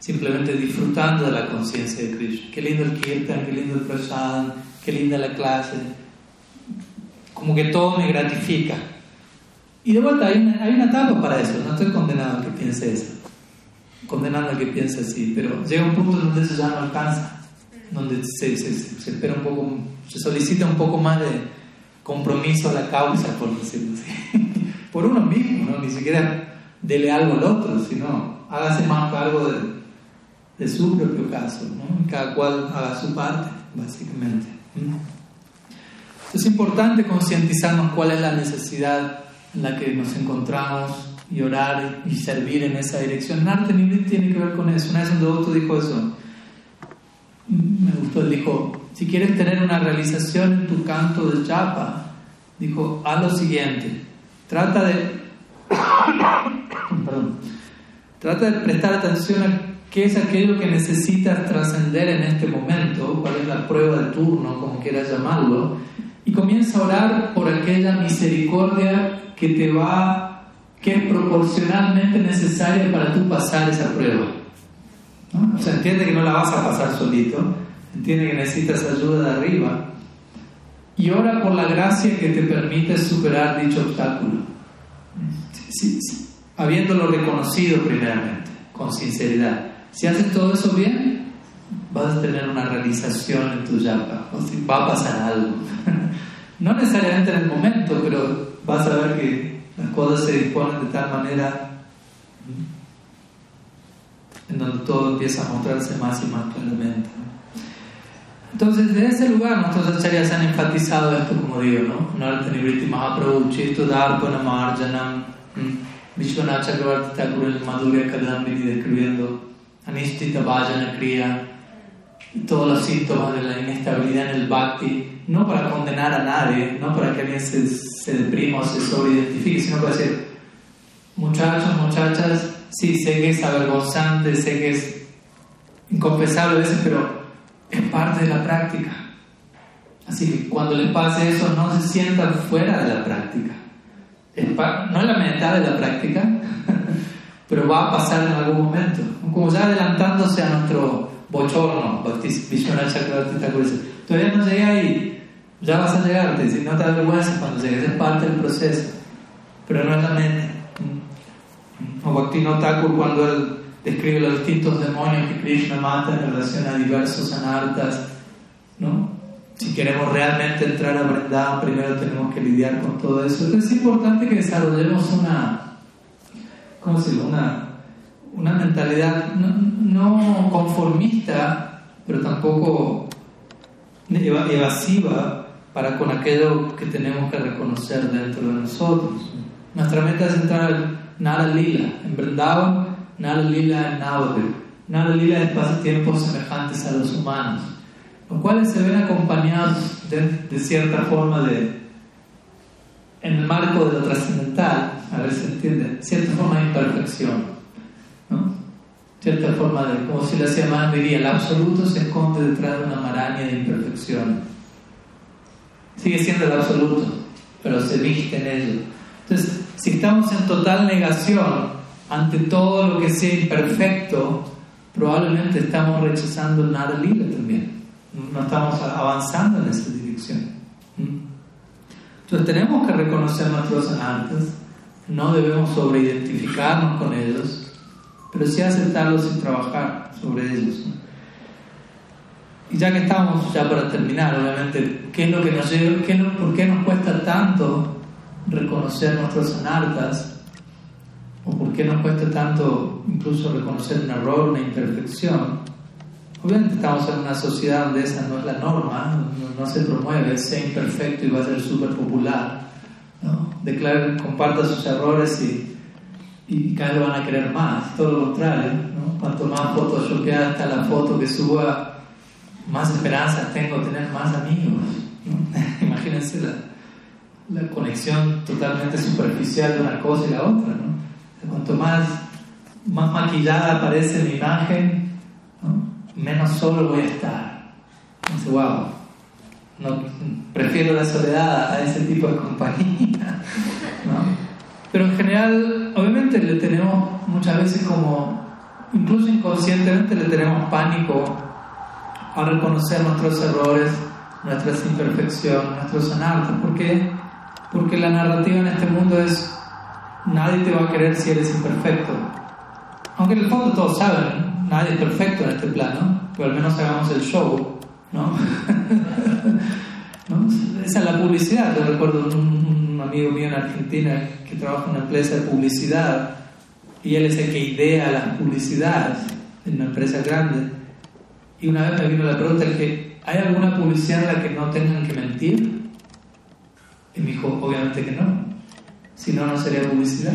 simplemente disfrutando de la conciencia de Krishna. Qué lindo el kirtan, qué lindo el prasad, qué linda la clase. Como que todo me gratifica. Y de vuelta, hay una, hay una etapa para eso. No estoy condenado a que piense eso. Condenando a que piense así. Pero llega un punto donde eso ya no alcanza. donde se, se, espera un poco, se solicita un poco más de compromiso a la causa, por decirlo así, (laughs) por uno mismo, ¿no? ni siquiera dele algo al otro, sino hágase más cargo de, de su propio caso, ¿no? cada cual haga su parte, básicamente. Es importante concientizarnos cuál es la necesidad en la que nos encontramos y orar y servir en esa dirección. Arte tiene que ver con eso. Una vez un doctor dijo eso. Me gustó, él dijo, si quieres tener una realización en tu canto de chapa, dijo, haz lo siguiente, trata de, (coughs) trata de prestar atención a qué es aquello que necesitas trascender en este momento, cuál es la prueba de turno, como quieras llamarlo, y comienza a orar por aquella misericordia que te va, que es proporcionalmente necesaria para tú pasar esa prueba. O sea, entiende que no la vas a pasar solito, entiende que necesitas ayuda de arriba. Y ora por la gracia que te permite superar dicho obstáculo, habiéndolo reconocido primeramente, con sinceridad. Si haces todo eso bien, vas a tener una realización en tu yapa, va a pasar algo. (laughs) no necesariamente en el momento, pero vas a ver que las cosas se disponen de tal manera en donde todo empieza a mostrarse más y más claramente. Entonces, desde ese lugar, nuestros acharyas han enfatizado esto, como digo, ¿no? Nartha Nivriti Mahaprabhu, Chisto Darpana Marjanam, Vishwanath Chakravarti Thakur, el Madhurya Kadambini, describiendo Anishtita Vajana Kriya, todos los síntomas de la inestabilidad en el bhakti, no para condenar a nadie, no para que alguien se, se deprima o se sobreidentifique, sino para decir, muchachos, muchachas, sí, sé que es avergonzante, sé que es inconfesable a veces, pero es parte de la práctica. Así que cuando les pase eso, no se sientan fuera de la práctica. no es la mitad de la práctica, (laughs) pero va a pasar en algún momento. Como ya adelantándose a nuestro bochorno, Todavía no llegué ahí, ya vas a llegar, si no te das vergüenza cuando llegues, es parte del proceso, pero no es la mente. Mm. O Bhakti Thakur cuando él describe los distintos demonios que Krishna mata en relación a diversos anartas, ¿no? Si queremos realmente entrar a Vrindavan, primero tenemos que lidiar con todo eso. Entonces es importante que desarrollemos una, ¿cómo decirlo? Una, una mentalidad no, conformista, pero tampoco evasiva para con aquello que tenemos que reconocer dentro de nosotros. Nuestra meta es entrar en Nara Lila, en Vrindavan, Nara Lila en Navadev. Nara Lila es pasatiempos semejantes a los humanos, los cuales se ven acompañados de, cierta forma de, en el marco de lo trascendental, a ver si entiende, cierta forma de imperfección cierta forma de, como si la más diría, el absoluto se esconde detrás de una maraña de imperfección. Sigue siendo el absoluto, pero se viste en ello. Entonces, si estamos en total negación ante todo lo que sea imperfecto, probablemente estamos rechazando el nada libre también. No estamos avanzando en esa dirección. ¿Mm? Entonces tenemos que reconocer nuestros anartas, no debemos sobreidentificarnos con ellos, pero sí aceptarlos y trabajar sobre ellos. Y ya que estamos, ya para terminar, obviamente, ¿qué es lo que nos por qué nos cuesta tanto reconocer nuestros anartas? ¿O por qué nos cuesta tanto incluso reconocer un error, una imperfección? Obviamente estamos en una sociedad donde esa no es la norma, no, se promueve, sea imperfecto y va a ser súper popular. ¿no? Declare, comparta sus errores y y cada vez van a querer más, todo lo contrario, ¿no? cuanto más photoshopeada está la foto que suba, más esperanzas tengo de tener más amigos. (laughs) Imagínense la, la, conexión totalmente superficial de una cosa y la otra. ¿no? Cuanto más, más maquillada aparece mi imagen, menos solo voy a estar. Dice, wow, prefiero la soledad a ese tipo de compañía. (laughs) ¿no? Pero en general, obviamente le tenemos muchas veces como, incluso inconscientemente le tenemos pánico a reconocer nuestros errores, nuestras imperfecciones, nuestros anartas. ¿Por qué? Porque la narrativa en este mundo es, nadie te va a querer si eres imperfecto. Aunque en el fondo todos saben, nadie es perfecto en este plano, pero al menos hagamos el show. ¿no? (laughs) Esa es la publicidad. Yo recuerdo un, un, amigo mío en Argentina que trabaja en una empresa de publicidad y él es el que idea las publicidades en una empresa grande. Y una vez me vino la pregunta que ¿hay alguna publicidad en la que no tengan que mentir? Y me dijo, obviamente que no. Si no, no sería publicidad.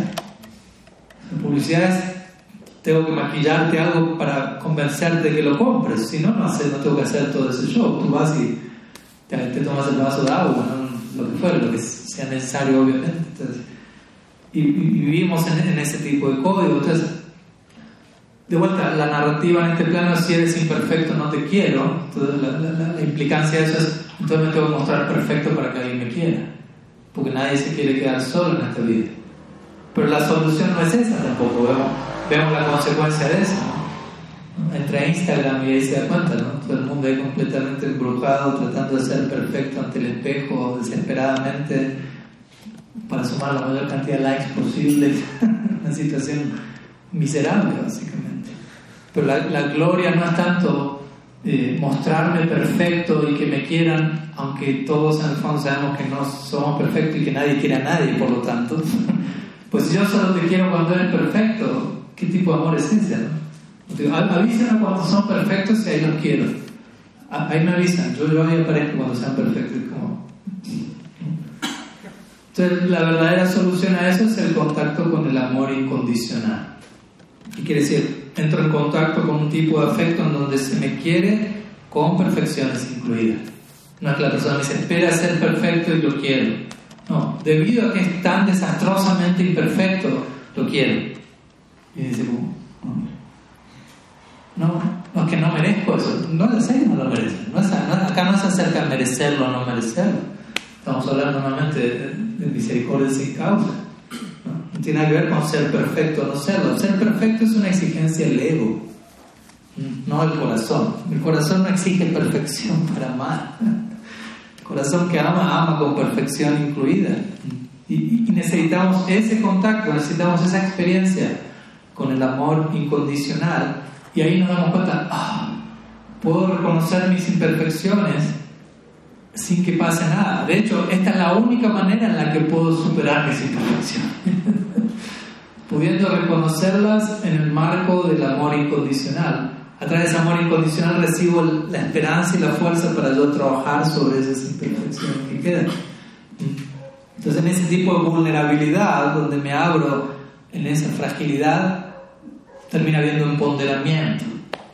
La publicidad es, tengo que maquillarte algo para convencerte de que lo compres. Si no, no, no tengo que hacer todo ese show. Tú vas y te, tomas el vaso de agua, lo que fuera, lo que sea necesario, obviamente. y, vivimos en, ese tipo de código. Entonces, de vuelta, la narrativa en este plano, si eres imperfecto, no te quiero. Entonces, la, implicancia de eso es, entonces me tengo que mostrar perfecto para que alguien me quiera porque nadie se quiere quedar solo en esta vida. Pero la solución no es esa tampoco, vemos, vemos la consecuencia de eso. Entra Instagram y ahí se da cuenta, ¿no? Todo el mundo ahí completamente embrujado, tratando de ser perfecto ante el espejo, desesperadamente, para sumar la mayor cantidad de likes posible. (laughs) Una situación miserable, básicamente. Pero la, la gloria no es tanto eh, mostrarme perfecto y que me quieran, aunque todos en el fondo sabemos que no somos perfectos y que nadie quiere a nadie, por lo tanto, (laughs) pues si yo solo te quiero cuando eres perfecto, ¿qué tipo de amor es ese? No? Avísenme cuando son perfectos y ahí los quiero. Ahí me avisan, yo, yo ahí aparezco cuando sean perfectos. Como... Entonces, la verdadera solución a eso es el contacto con el amor incondicional. ¿Qué quiere decir? entro en contacto con un tipo de afecto en donde se me quiere con perfecciones incluidas. No es que la persona me dice, espera ser perfecto y lo quiero. No, debido a que es tan desastrosamente imperfecto, lo quiero. Y dice, no, no, es que no merezco eso. No, sé que no lo merezco. No acá no se acerca a merecerlo o no merecerlo. Estamos hablando normalmente de, de misericordia sin causa. No tiene que ver con ser perfecto o no serlo. Ser perfecto es una exigencia del ego, no el corazón. El corazón no exige perfección (laughs) para amar. El corazón que ama, ama con perfección incluida. Y, necesitamos ese contacto, necesitamos esa experiencia con el amor incondicional. Y ahí nos damos cuenta, ah, puedo reconocer mis imperfecciones sin que pase nada. De hecho, esta es la única manera en la que puedo superar mis imperfecciones. (laughs) Pudiendo reconocerlas en el marco del amor incondicional. A través de ese amor incondicional recibo la esperanza y la fuerza para yo trabajar sobre esas imperfecciones que quedan. Entonces, en ese tipo de vulnerabilidad, donde me abro en esa fragilidad, termina habiendo un ponderamiento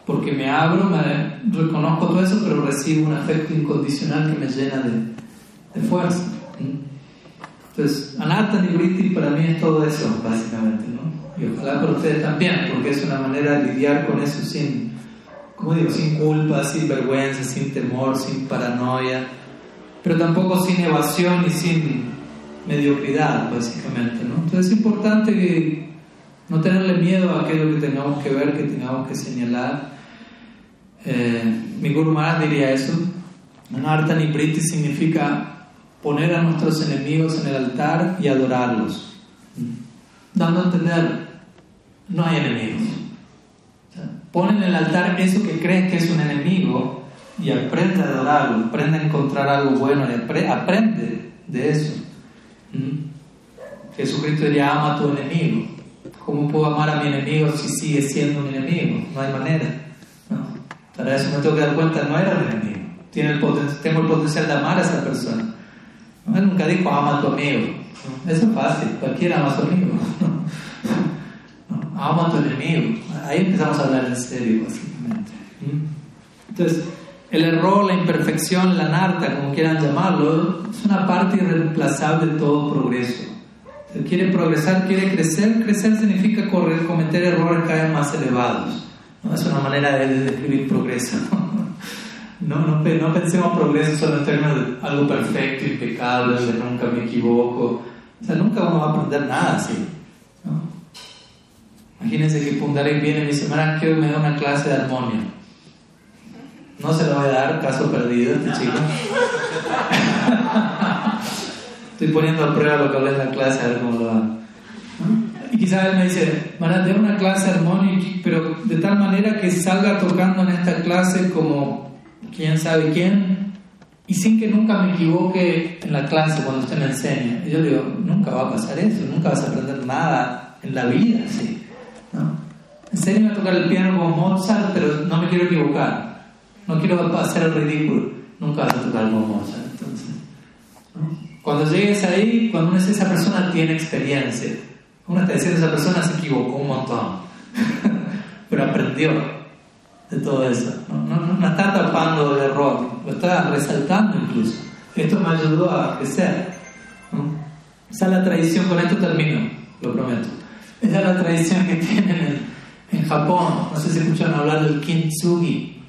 porque me abro, me reconozco todo eso, pero recibo un afecto incondicional que me llena de, de fuerza. Entonces, Anata y para mí es todo eso, básicamente, ¿no? Y ojalá para ustedes también, porque es una manera de lidiar con eso sin, como digo, sin culpa, sin vergüenza, sin temor, sin paranoia, pero tampoco sin evasión y sin mediocridad, básicamente, ¿no? Entonces es importante que no tenerle miedo a aquello que tengamos que ver, que tengamos que señalar. Eh, mi Guru Maharaj diría eso. Anartha Priti significa poner a nuestros enemigos en el altar y adorarlos. Dando a entender, no hay enemigos. pon en el altar eso que crees que es un enemigo y aprende a adorarlo, aprende a encontrar algo bueno y aprende de eso. Jesucristo diría, ama a tu enemigo. ¿Cómo puedo amar a mi enemigo si sigue siendo mi enemigo? No hay manera. Para eso me tengo que dar cuenta, no era mi enemigo. Tengo el potencial de amar a esa persona. Él nunca dijo ama a tu amigo. Eso es fácil, cualquiera ama a su amigo. (laughs) ama a tu enemigo. Ahí empezamos a hablar en serio, básicamente. Entonces, el error, la imperfección, la narta, como quieran llamarlo, es una parte irreemplazable de todo progreso quiere progresar, quiere crecer, crecer significa correr, cometer errores cada vez más elevados. ¿no? Es una manera de, describir progreso. ¿no? No, no, pensemos progreso solo en términos de algo perfecto, impecable, de nunca me equivoco. O sea, nunca vamos a aprender nada así. ¿no? Imagínense que Pundarek viene y me dice, Maran, quiero me dé una clase de armonía. No se lo voy a dar, caso perdido este chico. (laughs) estoy poniendo a prueba lo que hablé en la clase, a ver cómo lo va. Y quizás él me dice, van de una clase armónica, pero de tal manera que salga tocando en esta clase como quién sabe quién, y sin que nunca me equivoque en la clase cuando usted me enseña. Y yo digo, nunca va a pasar eso, nunca vas a aprender nada en la vida, ¿sí? ¿no? Enséñame a tocar el piano como Mozart, pero no me quiero equivocar. No quiero hacer el ridículo. Nunca vas a tocar como Mozart, entonces. Cuando llegues ahí, cuando uno dice esa persona tiene experiencia, uno está diciendo esa persona se equivocó un montón, (laughs) pero aprendió de todo eso. No, no, está tapando el error, lo está resaltando incluso. Esto me ayudó a crecer. Esa es la tradición, con esto termino, lo prometo. Esa es la tradición que tienen en, Japón. No sé si escucharon hablar del kintsugi.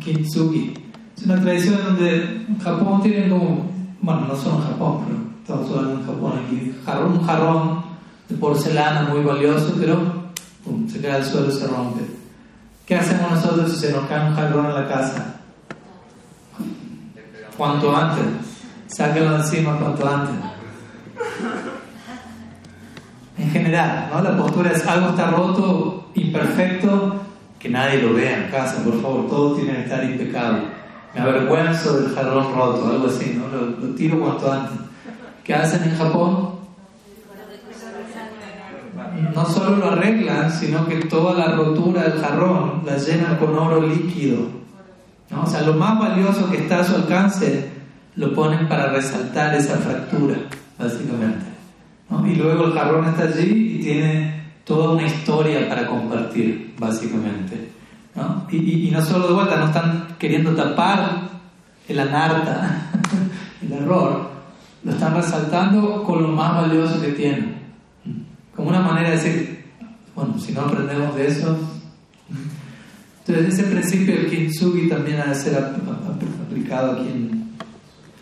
Kintsugi. Es una tradición donde en Japón tienen como, bueno, no solo en Japón, pero estamos hablando en Japón aquí, un jarrón de porcelana muy valioso, pero se cae al suelo y se rompe. ¿Qué hacemos nosotros si se nos cae un jarrón en la casa? Cuanto antes. Sáquenlo encima cuanto antes. En general, ¿no? La postura es algo está roto, imperfecto, que nadie lo vea en casa, por favor, todo tiene que estar impecable. Me avergüenzo del jarrón roto, algo así, ¿no? Lo, lo tiro cuanto antes. ¿Qué hacen en Japón? no solo lo arreglan, sino que toda la rotura del jarrón la llenan con oro líquido. ¿no? O sea, lo más valioso que está a su alcance lo ponen para resaltar esa fractura, básicamente. Y luego el jarrón está allí y tiene toda una historia para compartir, básicamente. ¿No? Y, y, no solo de vuelta, no están queriendo tapar el anarta, (laughs) el error, lo están resaltando con lo más valioso que tienen como una manera de decir, bueno, si no aprendemos de eso. Entonces, ese principio del kintsugi también ha de ser aplicado aquí en,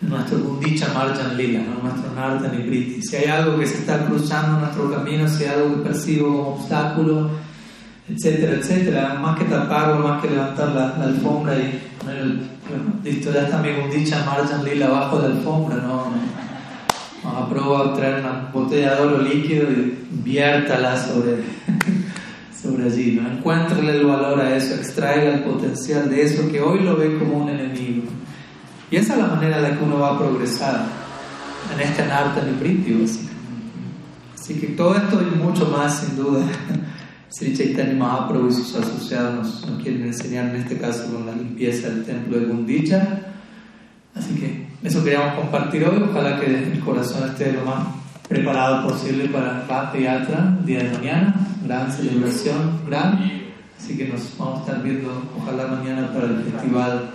nuestro Gundicha Marjan Lila, ¿no? nuestro Narta Nibriti. Si hay algo que se está cruzando en nuestro camino, si hay algo que percibo como obstáculo, etcétera, etcétera, más que taparlo, más que levantar la, alfombra y poner el. listo, ya está mi Gundicha Marjan Lila abajo de la alfombra, no a traer una botella de oro líquido y viértala sobre, (laughs) sobre allí. ¿no? Encuéntrale el valor a eso, extraiga el potencial de eso que hoy lo ve como un enemigo. Y esa es la manera en la que uno va a progresar en este Narta Nipriti, Así que todo esto y mucho más, sin duda, (laughs) Sri Chaitanya Mahaprabhu y sus asociados nos, quieren enseñar, en este caso con la limpieza del templo de Gundicha. Así que eso queríamos compartir hoy. Ojalá que el corazón esté lo más preparado posible para la Yatra día de mañana. Gran celebración, gran. Así que nos vamos a estar viendo, ojalá mañana, para el festival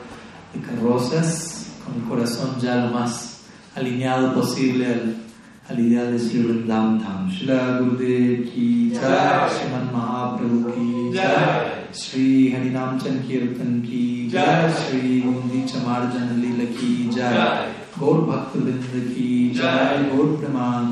de carrozas, con el corazón ya lo más alineado posible al, हलिदयाल श्री वृंदावन धाम शिला गुरुदेव की जय श्रीमन महाप्रभु की जय श्री हरिनाम चंद कीर्तन की जय श्री गोंदी चमार जन लीला की जय गौर भक्त बिंद की जय गौर प्रमाण